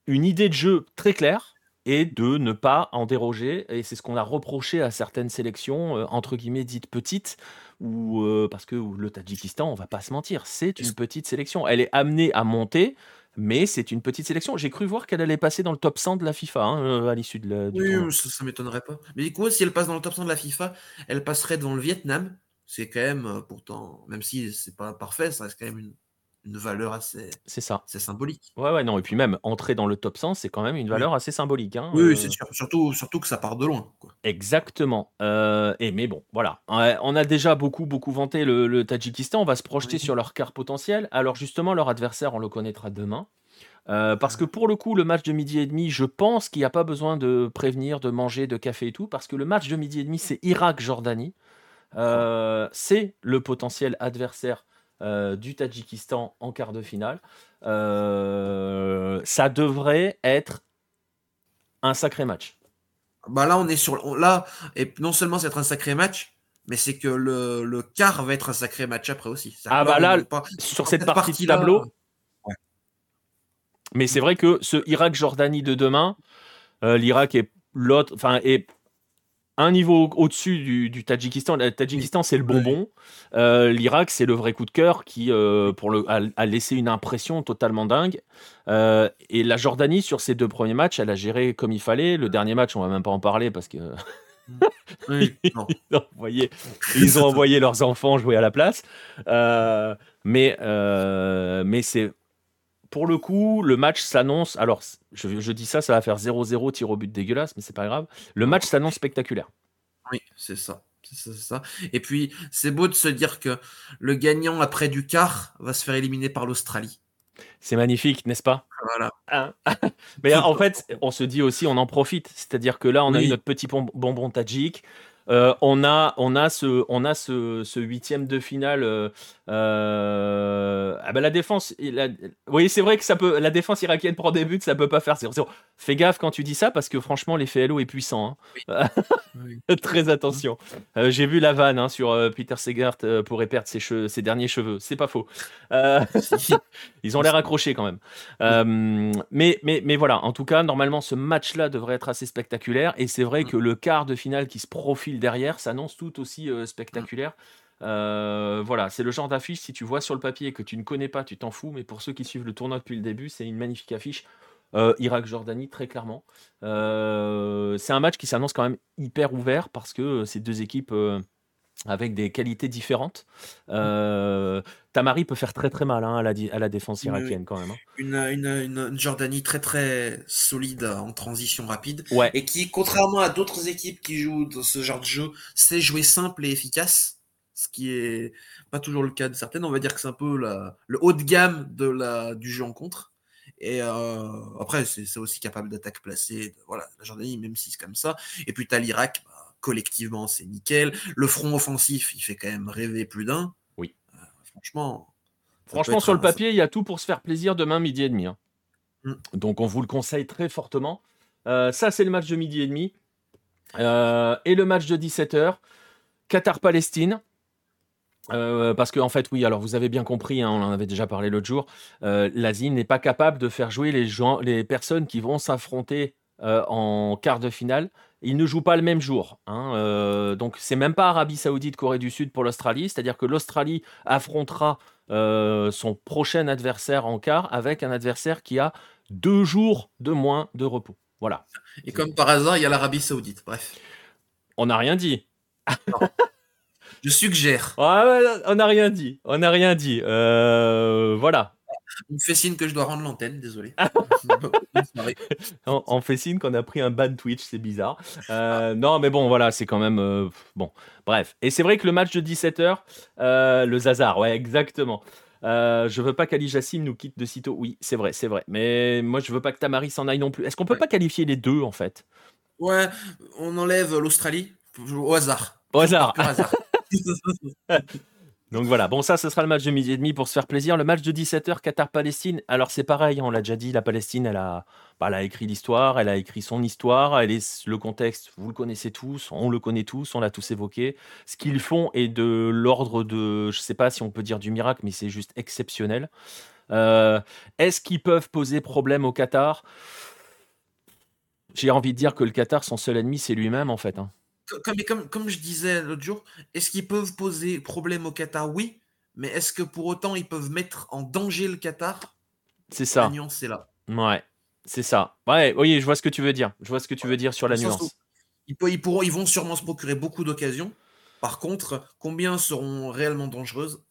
une idée de jeu très claire et de ne pas en déroger. Et c'est ce qu'on a reproché à certaines sélections, euh, entre guillemets, dites petites, ou euh, parce que le Tadjikistan, on va pas se mentir, c'est une petite sélection. Elle est amenée à monter, mais c'est une petite sélection. J'ai cru voir qu'elle allait passer dans le top 100 de la FIFA hein, euh, à l'issue de la. oui, ça, ne m'étonnerait pas. Mais du coup, si elle passe dans le top 100 de la FIFA, elle passerait devant le Vietnam. C'est quand même, pourtant, même si c'est pas parfait, ça reste quand même une, une valeur assez. C'est ça. C'est symbolique. Ouais, ouais, non. Et puis même entrer dans le top 100, c'est quand même une valeur assez symbolique. Hein, oui, c'est euh. sûr. Surtout, surtout que ça part de loin. Exactement. Euh, et mais bon, voilà. On a déjà beaucoup, beaucoup vanté le, Tadjikistan. On va se projeter sur leur quart potentiel. Alors justement, leur adversaire, on le connaîtra demain. Euh, parce que pour le coup, le match de midi et demi, je pense qu'il n'y a pas besoin de prévenir, de manger, de café et tout, parce que le match de midi et demi, c'est Irak-Jordanie. c'est le potentiel adversaire euh, du Tadjikistan en quart de finale. Euh, ça devrait être un sacré match. Bah là, on est sur. Là, et non seulement c'est un sacré match, mais c'est que le, le, quart va être un sacré match après aussi. Ah bah là, sur cette partie, de tableau. Mais c'est vrai que ce Irak-Jordanie de demain, euh, l'Irak est l'autre, enfin est un niveau au-dessus du, Tadjikistan. Le Tadjikistan, c'est le bonbon. Euh, L'Irak, c'est le vrai coup de cœur qui euh, pour le, a, laissé une impression totalement dingue. Euh, et la Jordanie, sur ses deux premiers matchs, elle a géré comme il fallait. Le dernier match, on va même pas en parler parce que. ils, ont envoyé, ils, ont envoyé, leurs enfants jouer à la place. mais mais c'est pour le coup, le match s'annonce. Alors, je, dis ça, ça va faire 0-0, tir au but dégueulasse, mais c'est pas grave. Le match s'annonce spectaculaire. Oui, c'est ça. C'est ça, Et puis, c'est beau de se dire que le gagnant après du quart va se faire éliminer par l'Australie. C'est magnifique, n'est-ce pas? Voilà. Hein? Mais en fait, on se dit aussi, on en profite. C'est-à-dire que là, on a eu notre petit bonbon tadjik. Euh, on a, on a ce, on a ce, huitième de finale. Euh, euh, ah ben la défense, oui c'est vrai que ça peut, la défense irakienne prend des buts, ça peut pas faire. Fais gaffe quand tu dis ça parce que franchement l'effet Hello est puissant. Hein. Très attention. J'ai vu la vanne hein, sur Peter Segert pourrait perdre ses, cheveux, ses derniers cheveux. C'est pas faux. ils ont l'air accrochés quand même. mais, mais, mais voilà. En tout cas, normalement ce match-là devrait être assez spectaculaire et c'est vrai mm. que le quart de finale qui se profile derrière s'annonce tout aussi euh, spectaculaire. Euh, voilà, c'est le genre d'affiche, si tu vois sur le papier que tu ne connais pas, tu t'en fous, mais pour ceux qui suivent le tournoi depuis le début, c'est une magnifique affiche. Euh, Irak-Jordanie, très clairement. c'est un match qui s'annonce quand même hyper ouvert parce que ces deux équipes avec des qualités différentes. Euh, Tamari peut faire très très mal hein, à, la, à, la, défense irakienne quand même. Hein. Une, une, Jordanie très très solide en transition rapide et qui, contrairement à d'autres équipes qui jouent dans ce genre de jeu, sait jouer simple et efficace, ce qui est pas toujours le cas de certaines. On va dire que c'est un peu la, le haut de gamme de la, du jeu en contre. Et euh, après, c'est aussi capable d'attaque placée. Voilà, la Jordanie, même si c'est comme ça. Et puis, tu as l'Irak, bah, collectivement, c'est nickel. Le front offensif, il fait quand même rêver plus d'un. Oui. Euh, franchement. Franchement, sur le papier, il y a tout pour se faire plaisir demain midi et demi. Hein. Mm. Donc, on vous le conseille très fortement. Euh, ça, c'est le match de midi et demi. Euh, et le match de 17h, Qatar-Palestine. parce que en fait, oui, alors vous avez bien compris, hein, on en avait déjà parlé l'autre jour, l'Asie n'est pas capable de faire jouer les, gens, les personnes qui vont s'affronter en quart de finale ils ne jouent pas le même jour. Hein, euh, donc c'est même pas Arabie Saoudite, Corée du Sud pour l'Australie. C'est-à-dire que l'Australie affrontera euh, son prochain adversaire en quart avec un adversaire qui a deux jours de moins de repos. Voilà. Et comme par hasard, il y a l'Arabie Saoudite. Bref. On n'a rien dit. Je suggère. on n'a rien dit. On n'a rien dit. Euh, voilà. On me fait signe que je dois rendre l'antenne, désolé. on, fait signe qu'on a pris un ban Twitch, c'est bizarre. Euh, non, mais bon, voilà, c'est quand même. Euh, bon, bref. Et c'est vrai que le match de 17h, euh, le Zazar, ouais, exactement. je veux pas qu'Ali Jassim nous quitte de sitôt. Oui, c'est vrai, c'est vrai. Mais moi, je veux pas que Tamari s'en aille non plus. Est-ce qu'on peut pas qualifier les deux, en fait? Ouais, on enlève l'Australie au hasard. Au hasard. Au hasard. Donc voilà, bon ça ce sera le match de midi et demi pour se faire plaisir. Le match de 17h Qatar-Palestine, alors c'est pareil, on l'a déjà dit, la Palestine elle a, bah, elle a écrit l'histoire, elle a écrit son histoire, elle est le contexte, vous le connaissez tous, on le connaît tous, on l'a tous évoqué. Ce qu'ils font est de l'ordre de, je sais pas si on peut dire du miracle, mais c'est juste exceptionnel. Euh, est-ce qu'ils peuvent poser problème au Qatar? J'ai envie de dire que le Qatar, son seul ennemi, c'est lui-même en fait. Hein comme, comme, je disais l'autre jour, est-ce qu'ils peuvent poser problème au Qatar? Oui, mais est-ce que pour autant ils peuvent mettre en danger le Qatar? C'est ça. La nuance, c'est là. Ouais, c'est ça. Ouais, oui, je vois ce que tu veux dire. Je vois ce que tu veux dire sur la nuance. Ils, ils, pourront, ils vont sûrement se procurer beaucoup d'occasions. Par contre, combien seront réellement dangereuses?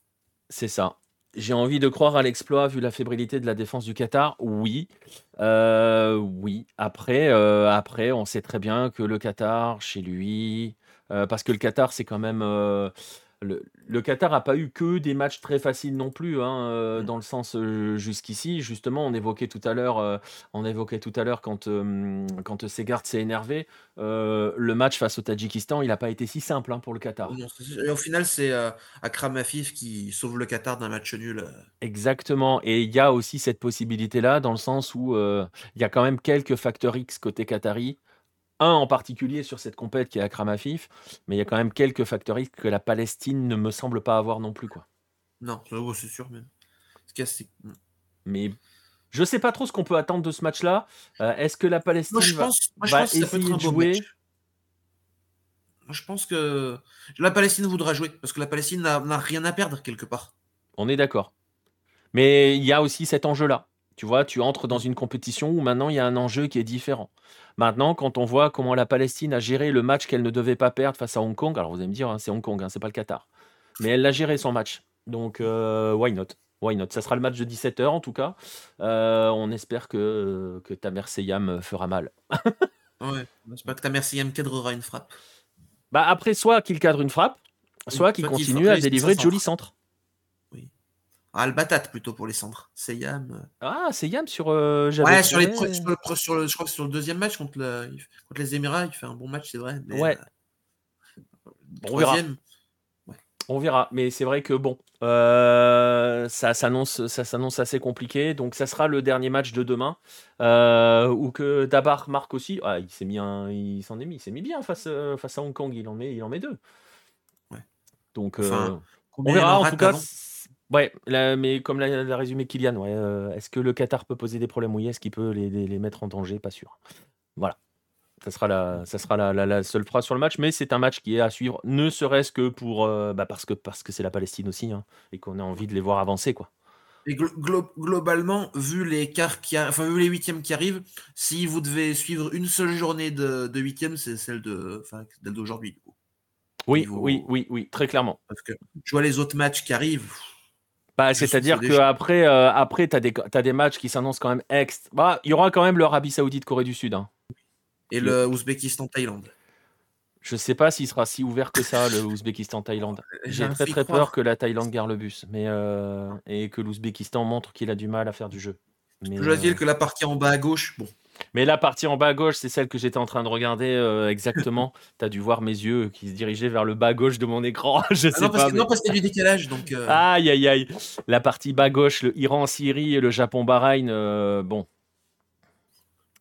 C'est ça. J'ai envie de croire à l'exploit vu la fébrilité de la défense du Qatar. Oui. Euh, oui. Après, euh, après, on sait très bien que le Qatar, chez lui, euh, parce que le Qatar, c'est quand même le, Qatar n'a pas eu que des matchs très faciles non plus, hein, euh, mmh. dans le sens euh, jusqu'ici. Justement, on évoquait tout à l'heure, euh, on évoquait tout à l'heure quand quand Segard s'est énervé, le match face au Tadjikistan, il n'a pas été si simple hein, pour le Qatar. et au final, c'est Akram Afif qui sauve le Qatar d'un match nul. Exactement. Et il y a aussi cette possibilité-là, dans le sens où il y a quand même quelques facteurs X côté qatari un en particulier sur cette compète qui est Akram Afif, mais il y a quand même quelques facteurs que la Palestine ne me semble pas avoir non plus. Quoi. Non, c'est sûr. Mais... Hmm. mais je sais pas trop ce qu'on peut attendre de ce match-là. Euh, est-ce que la Palestine va, essayer de jouer je pense que la Palestine voudra jouer parce que la Palestine n'a rien à perdre quelque part. On est d'accord. Mais il y a aussi cet enjeu-là. Tu vois, tu entres dans une compétition où maintenant il y a un enjeu qui est différent. Maintenant, quand on voit comment la Palestine a géré le match qu'elle ne devait pas perdre face à Hong Kong, alors vous allez me dire, hein, c'est Hong Kong, hein, c'est pas le Qatar, mais elle a géré son match. Donc, euh, why not? Why not? Ça sera le match de 17h en tout cas. Euh, on espère que, que Tamer Seyam fera mal. ouais, j'espère que Tamer Seyam cadrera une frappe. Bah après, soit qu'il cadre une frappe, soit qu'il continue à délivrer de jolis centres. Ah, le batate plutôt pour les centres. C'est Yam. Euh. Ah, c'est Yam sur. Euh, ouais, sur, les, sur, le, sur, le, je crois que sur le deuxième match contre, le, contre les Émirats, il fait un bon match, c'est vrai. ouais. Euh, on verra. On verra, mais c'est vrai que bon, euh, ça s'annonce, ça s'annonce assez compliqué. Donc ça sera le dernier match de demain, où que Dabar marque aussi. Ah, il s'est mis, il s'en est mis, il s'est mis bien face, face à Hong Kong. Il en met, il en met deux. Donc on verra. En tout cas, ouais, mais comme l'a résumé Kylian, ouais, est-ce que le Qatar peut poser des problèmes? Oui, est-ce qu'il peut les, les mettre en danger? Pas sûr. Voilà. Ça sera, la, ça sera la, seule phrase sur le match, mais c'est un match qui est à suivre, ne serait-ce que pour euh, bah parce que parce que c'est la Palestine aussi, hein, et qu'on a envie de les voir avancer, quoi. Et globalement, vu les quarts qui, enfin vu les huitièmes qui arrivent, si vous devez suivre une seule journée de, de huitième, c'est celle de, enfin, d'aujourd'hui. Oui, oui, oui, oui, très clairement. Parce que je vois les autres matchs qui arrivent. Bah, c'est-à-dire qu'après, euh, après, tu as des, as des matchs qui s'annoncent quand même ex. Bah, il y aura quand même l'Arabie Saoudite, Corée du Sud. Hein et le Ouzbékistan-Thaïlande. Je sais pas s'il sera si ouvert que ça, le Ouzbékistan-Thaïlande. J'ai très très peur que la Thaïlande garde le bus mais, euh, et que l'Ouzbékistan montre qu'il a du mal à faire du jeu. Mais, je dois dire que la partie en bas à gauche, bon. Mais la partie en bas à gauche, c'est celle que j'étais en train de regarder euh, exactement. tu as dû voir mes yeux qui se dirigeaient vers le bas à gauche de mon écran. je ah sais non, parce pas. Que, Non, parce qu'il y a du décalage. Donc, Aïe, aïe, aïe. La partie bas gauche, le Iran, Syrie et le Japon-Bahreïn, bon,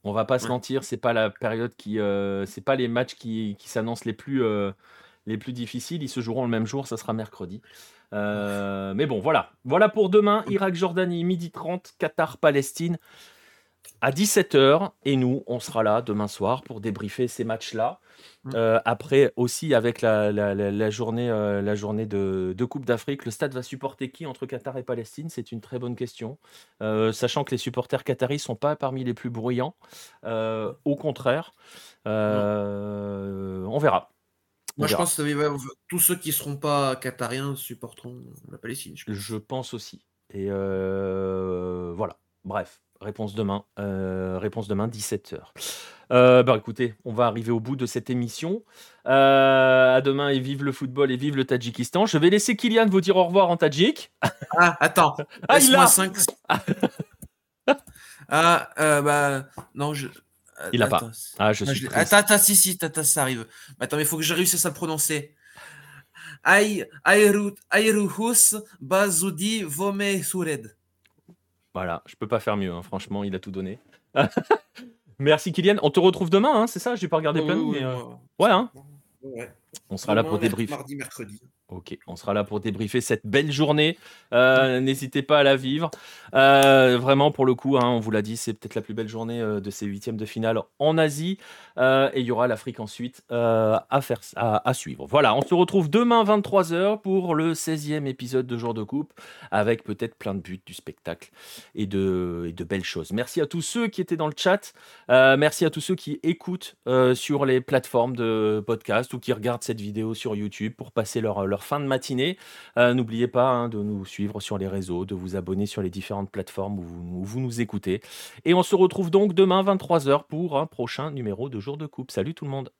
on va pas se mentir, c'est pas la période qui, euh, c'est pas les matchs qui, s'annoncent les plus euh, les plus difficiles. Ils se joueront le même jour, ça sera mercredi. Euh, mais bon, voilà, voilà pour demain. Irak, Jordanie, midi 30, Qatar, Palestine à 17h. Et nous, on sera là demain soir pour débriefer ces matchs-là. Mmh. Euh, après aussi avec la, journée, euh, la journée de, Coupe d'Afrique, le stade va supporter qui entre Qatar et Palestine? C'est une très bonne question. Euh, sachant que les supporters qataris sont pas parmi les plus bruyants. au contraire, on verra. Moi, je pense que tous ceux qui ne seront pas qatariens supporteront la Palestine. Je pense, aussi. Et voilà. Bref, réponse demain. réponse demain, 17h. Euh, bah écoutez, on va arriver au bout de cette émission. Euh, à demain et vive le football et vive le Tadjikistan. Je vais laisser Kylian vous dire au revoir en Tadjik. Ah, attends. Ah, Laisse-moi 5. ah, euh, bah, non, je. Il a pas. Ah, je suis. Attends, attends, si, si, attends, ça arrive. Attends, mais il faut que je réussisse à le prononcer. Ayruhus Bazoudi Vome Sured. Voilà, je peux pas faire mieux, hein. franchement, il a tout donné. Merci Kylian. On te retrouve demain, hein, c'est ça? J'ai pas regardé plein. mais, euh, Ouais, hein On sera là pour débriefer. Mardi, mercredi. Ok, on sera là pour débriefer cette belle journée. Euh, n'hésitez pas à la vivre. Euh, vraiment, pour le coup, hein, on vous l'a dit, c'est peut-être la plus belle journée euh, de ces huitièmes de finale en Asie. et il y aura l'Afrique ensuite à, faire, à, suivre. Voilà, on se retrouve demain 23h pour le 16e épisode de Jour de Coupe, avec peut-être plein de buts, du spectacle et de, et de belles choses. Merci à tous ceux qui étaient dans le chat. merci à tous ceux qui écoutent sur les plateformes de podcast ou qui regardent cette vidéo sur YouTube pour passer leur, fin de matinée. Euh, n'oubliez pas hein, de nous suivre sur les réseaux, de vous abonner sur les différentes plateformes où vous, où vous nous écoutez. Et on se retrouve donc demain 23h pour un prochain numéro de Jour de Coupe. Salut tout le monde